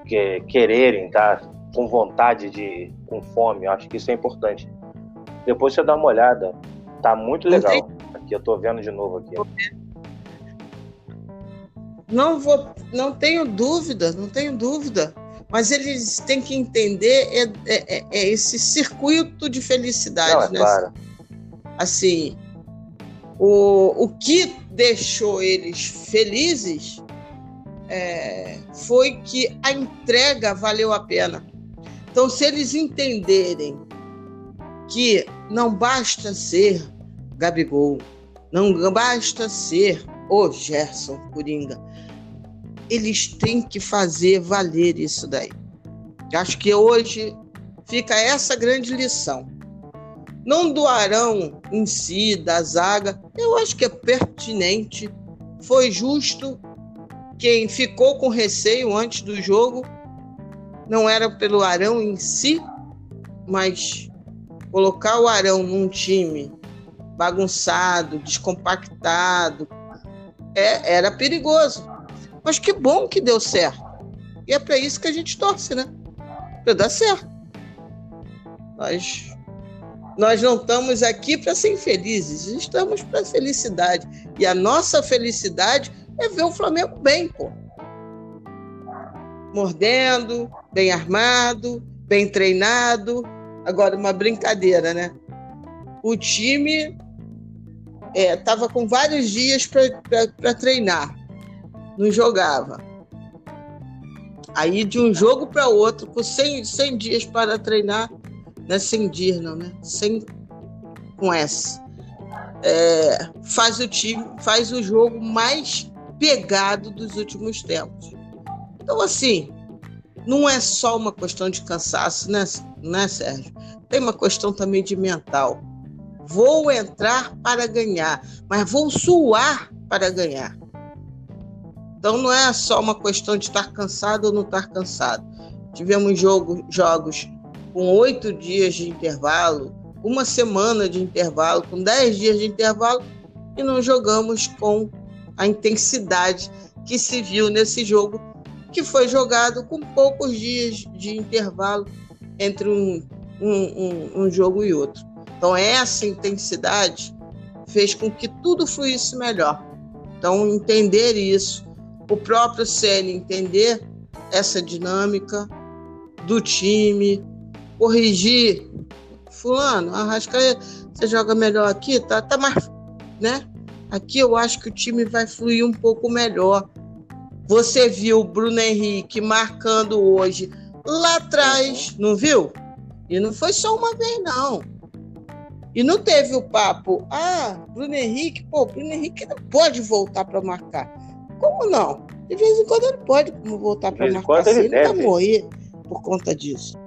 que, quererem, tá? Com vontade de, com fome. Eu acho que isso é importante. Depois você dá uma olhada. Tá muito legal. Aqui eu tô vendo de novo aqui. Não vou, não tenho dúvida, não tenho dúvida. Mas eles têm que entender é, é, é, é esse circuito de felicidade, não, é né? Claro. Assim, o, o que deixou eles felizes é, foi que a entrega valeu a pena. Então, se eles entenderem que não basta ser Gabigol, não basta ser o Gerson Coringa, eles têm que fazer valer isso daí. Acho que hoje fica essa grande lição. Não do Arão em si, da zaga, eu acho que é pertinente, foi justo. Quem ficou com receio antes do jogo não era pelo Arão em si, mas colocar o Arão num time bagunçado, descompactado, é, era perigoso. Mas que bom que deu certo. E é para isso que a gente torce, né? Para dar certo. Nós, nós não estamos aqui para ser infelizes, estamos para felicidade. E a nossa felicidade é ver o Flamengo bem, pô. Mordendo, bem armado, bem treinado. Agora, uma brincadeira, né? O time estava é, com vários dias para treinar não jogava. Aí de um jogo para outro, com 100, 100 dias para treinar, não é 100 dias não, né? 100 com S. É, faz o time, faz o jogo mais pegado dos últimos tempos. Então, assim, não é só uma questão de cansaço, né, né Sérgio? Tem uma questão também de mental. Vou entrar para ganhar, mas vou suar para ganhar. Então não é só uma questão de estar cansado ou não estar cansado. Tivemos jogo, jogos com oito dias de intervalo, uma semana de intervalo, com dez dias de intervalo, e não jogamos com a intensidade que se viu nesse jogo, que foi jogado com poucos dias de intervalo entre um, um, um, um jogo e outro. Então, essa intensidade fez com que tudo fluísse melhor. Então, entender isso o próprio Ceni entender essa dinâmica do time, corrigir. Fulano, Arrascaeta, você joga melhor aqui, tá, tá mais, né? Aqui eu acho que o time vai fluir um pouco melhor. Você viu o Bruno Henrique marcando hoje lá atrás, não viu? E não foi só uma vez, não. E não teve o papo, ah, Bruno Henrique, pô, Bruno Henrique não pode voltar para marcar. Como não? De vez em quando ele pode voltar para marcar assim, ele, ele vai morrer por conta disso.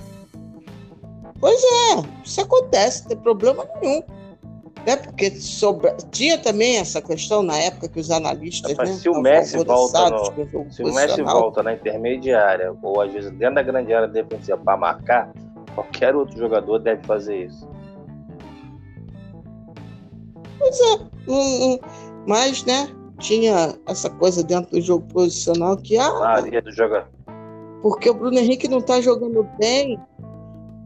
Pois é, isso acontece, não tem problema nenhum. Né? Porque sobra... tinha também essa questão na época que os analistas. Rapaz, né, se o Messi volta no... se o Messi volta na intermediária, ou às vezes dentro da grande área defensiva para marcar, qualquer outro jogador deve fazer isso. Pois é, um, um, mas, né? Tinha essa coisa dentro do jogo posicional que ah, Maria do jogador. Porque o Bruno Henrique não está jogando bem,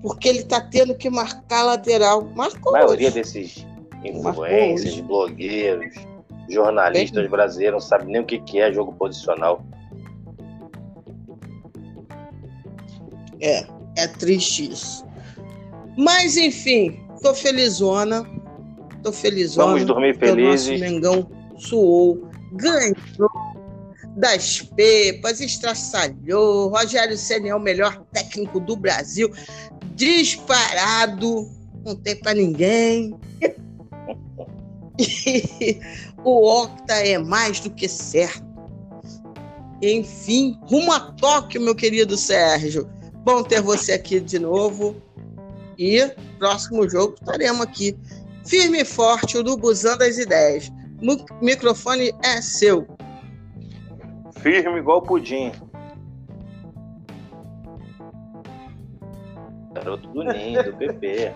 porque ele está tendo que marcar lateral. Marcou a maioria hoje. desses influencers, blogueiros, jornalistas bem... brasileiros não sabem nem o que, que é jogo posicional. É, é triste isso. Mas enfim, tô felizona. Tô felizona. Vamos dormir felizes. Mengão suou, ganhou das pepas, estraçalhou. Rogério Senna é o melhor técnico do Brasil, disparado, não tem para ninguém. E o Octa é mais do que certo. Enfim, rumo a Tóquio, meu querido Sérgio. Bom ter você aqui de novo. E próximo jogo estaremos aqui. Firme e forte, urubuzando as ideias. O microfone é seu. Firme igual pudim. Garoto do Ninho, do PP.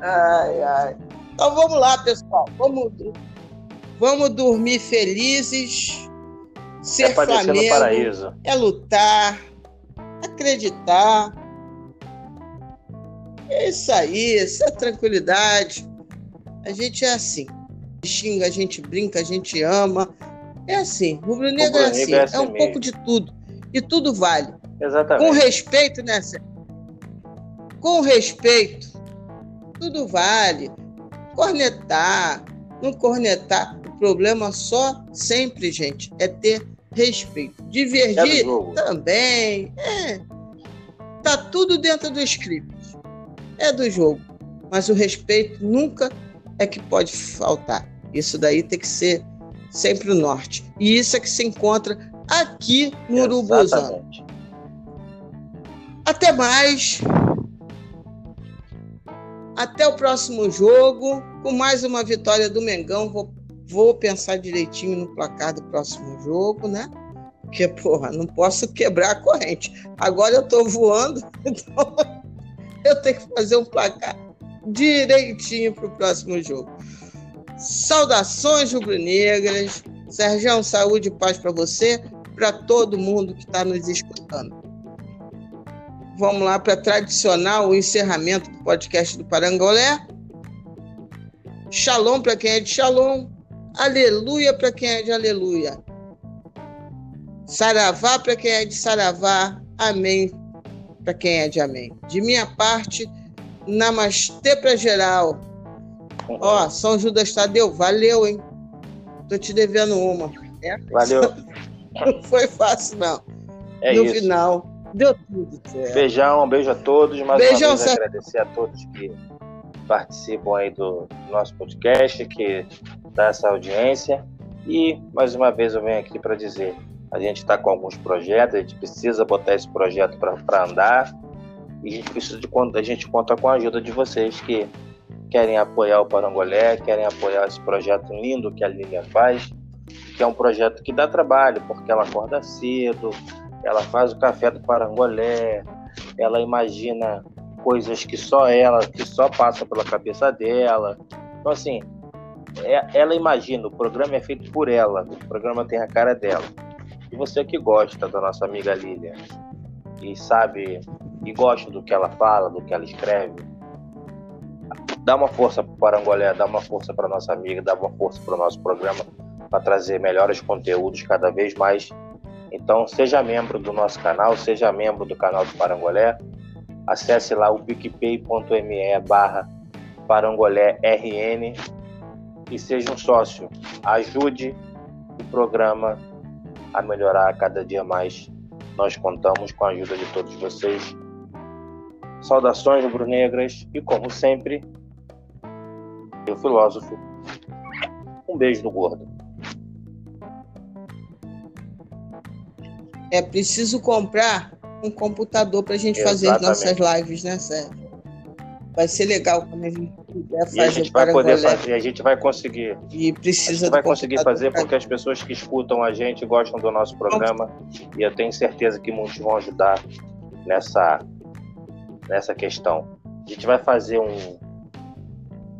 Ai, ai. Então vamos lá, pessoal. Vamos, vamos dormir felizes. Ser é Flamengo é lutar, acreditar. É isso aí, essa tranquilidade. A gente é assim xinga, a gente brinca, a gente ama. É assim, rubro negro é assim, é, assim é um mesmo. pouco de tudo. E tudo vale. Exatamente. Com respeito, né, Com respeito, tudo vale. Cornetar, não cornetar. O problema só, sempre, gente, é ter respeito. Divergir é também. É. Tá tudo dentro do script. É do jogo. Mas o respeito nunca é que pode faltar. Isso daí tem que ser sempre o norte. E isso é que se encontra aqui no Urubuzão. Até mais. Até o próximo jogo, com mais uma vitória do Mengão. Vou, vou pensar direitinho no placar do próximo jogo, né? Porque, porra, não posso quebrar a corrente. Agora eu tô voando, então eu tenho que fazer um placar direitinho pro próximo jogo. Saudações rubro-negras. Sérgio, saúde e paz para você, para todo mundo que está nos escutando. Vamos lá para tradicional o encerramento do podcast do Parangolé. Shalom para quem é de Shalom. Aleluia para quem é de Aleluia. Saravá para quem é de Saravá. Amém para quem é de Amém. De minha parte, Namastê para geral. Ó, São Judas Tadeu, valeu, hein? Tô te devendo uma. É? Valeu. Não foi fácil, não. É no isso. final, deu tudo certo. Beijão, beijo a todos. Mais Beijão, uma vez Sérgio. agradecer a todos que participam aí do nosso podcast, que dá essa audiência. E mais uma vez eu venho aqui para dizer, a gente está com alguns projetos, a gente precisa botar esse projeto para andar. E a gente precisa de a gente conta com a ajuda de vocês que querem apoiar o Parangolé, querem apoiar esse projeto lindo que a Lilian faz, que é um projeto que dá trabalho, porque ela acorda cedo, ela faz o café do Parangolé, ela imagina coisas que só ela, que só passa pela cabeça dela. Então, assim, é- ela imagina, o programa é feito por ela, o programa tem a cara dela. E você que gosta da nossa amiga Lilian e sabe, e gosta do que ela fala, do que ela escreve, dá uma força para o Parangolé, dá uma força para nossa amiga, dá uma força para o nosso programa para trazer melhores conteúdos cada vez mais. Então, seja membro do nosso canal, seja membro do canal do Parangolé, acesse lá o picpay.me barra parangolérn e seja um sócio. Ajude o programa a melhorar cada dia mais. Nós contamos com a ajuda de todos vocês. Saudações rubro-negras e, como sempre, eu filósofo. Um beijo no gordo. É preciso comprar um computador para a gente fazer as nossas Exatamente. lives, né, Sérgio? Vai ser legal quando a gente puder E a fazer gente vai poder fazer, a gente vai conseguir. E A precisa gente vai conseguir fazer porque as pessoas que escutam a gente gostam do nosso programa e eu tenho certeza que muitos vão ajudar nessa, nessa questão. A gente vai fazer um,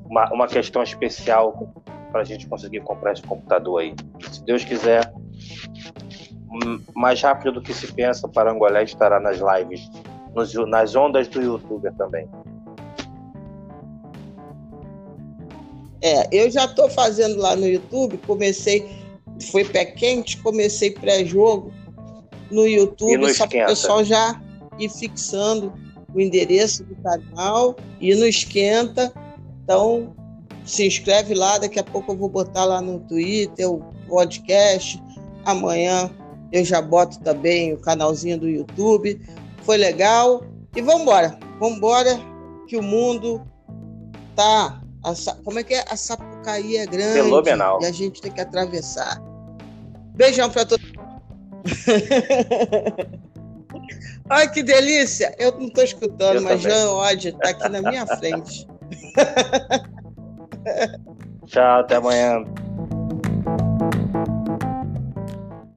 uma, uma questão especial para a gente conseguir comprar esse computador aí. Se Deus quiser, mais rápido do que se pensa, Parangolé estará nas lives, nos- nas ondas do YouTube também. É, eu já estou fazendo lá no YouTube, comecei, foi pé quente, comecei pré-jogo no YouTube, só para o pessoal já ir fixando o endereço do canal e no esquenta. Então, se inscreve lá, daqui a pouco eu vou botar lá no Twitter o podcast. Amanhã eu já boto também o canalzinho do YouTube. Foi legal. E vamos embora. Vamos embora que o mundo tá a como é que é? A Sapucaí é grande. Fenomenal. E a gente tem que atravessar. Beijão pra todos. Ai, que delícia! Eu não estou escutando, Eu mas também. Jean Odd está aqui na minha frente. Tchau, até amanhã.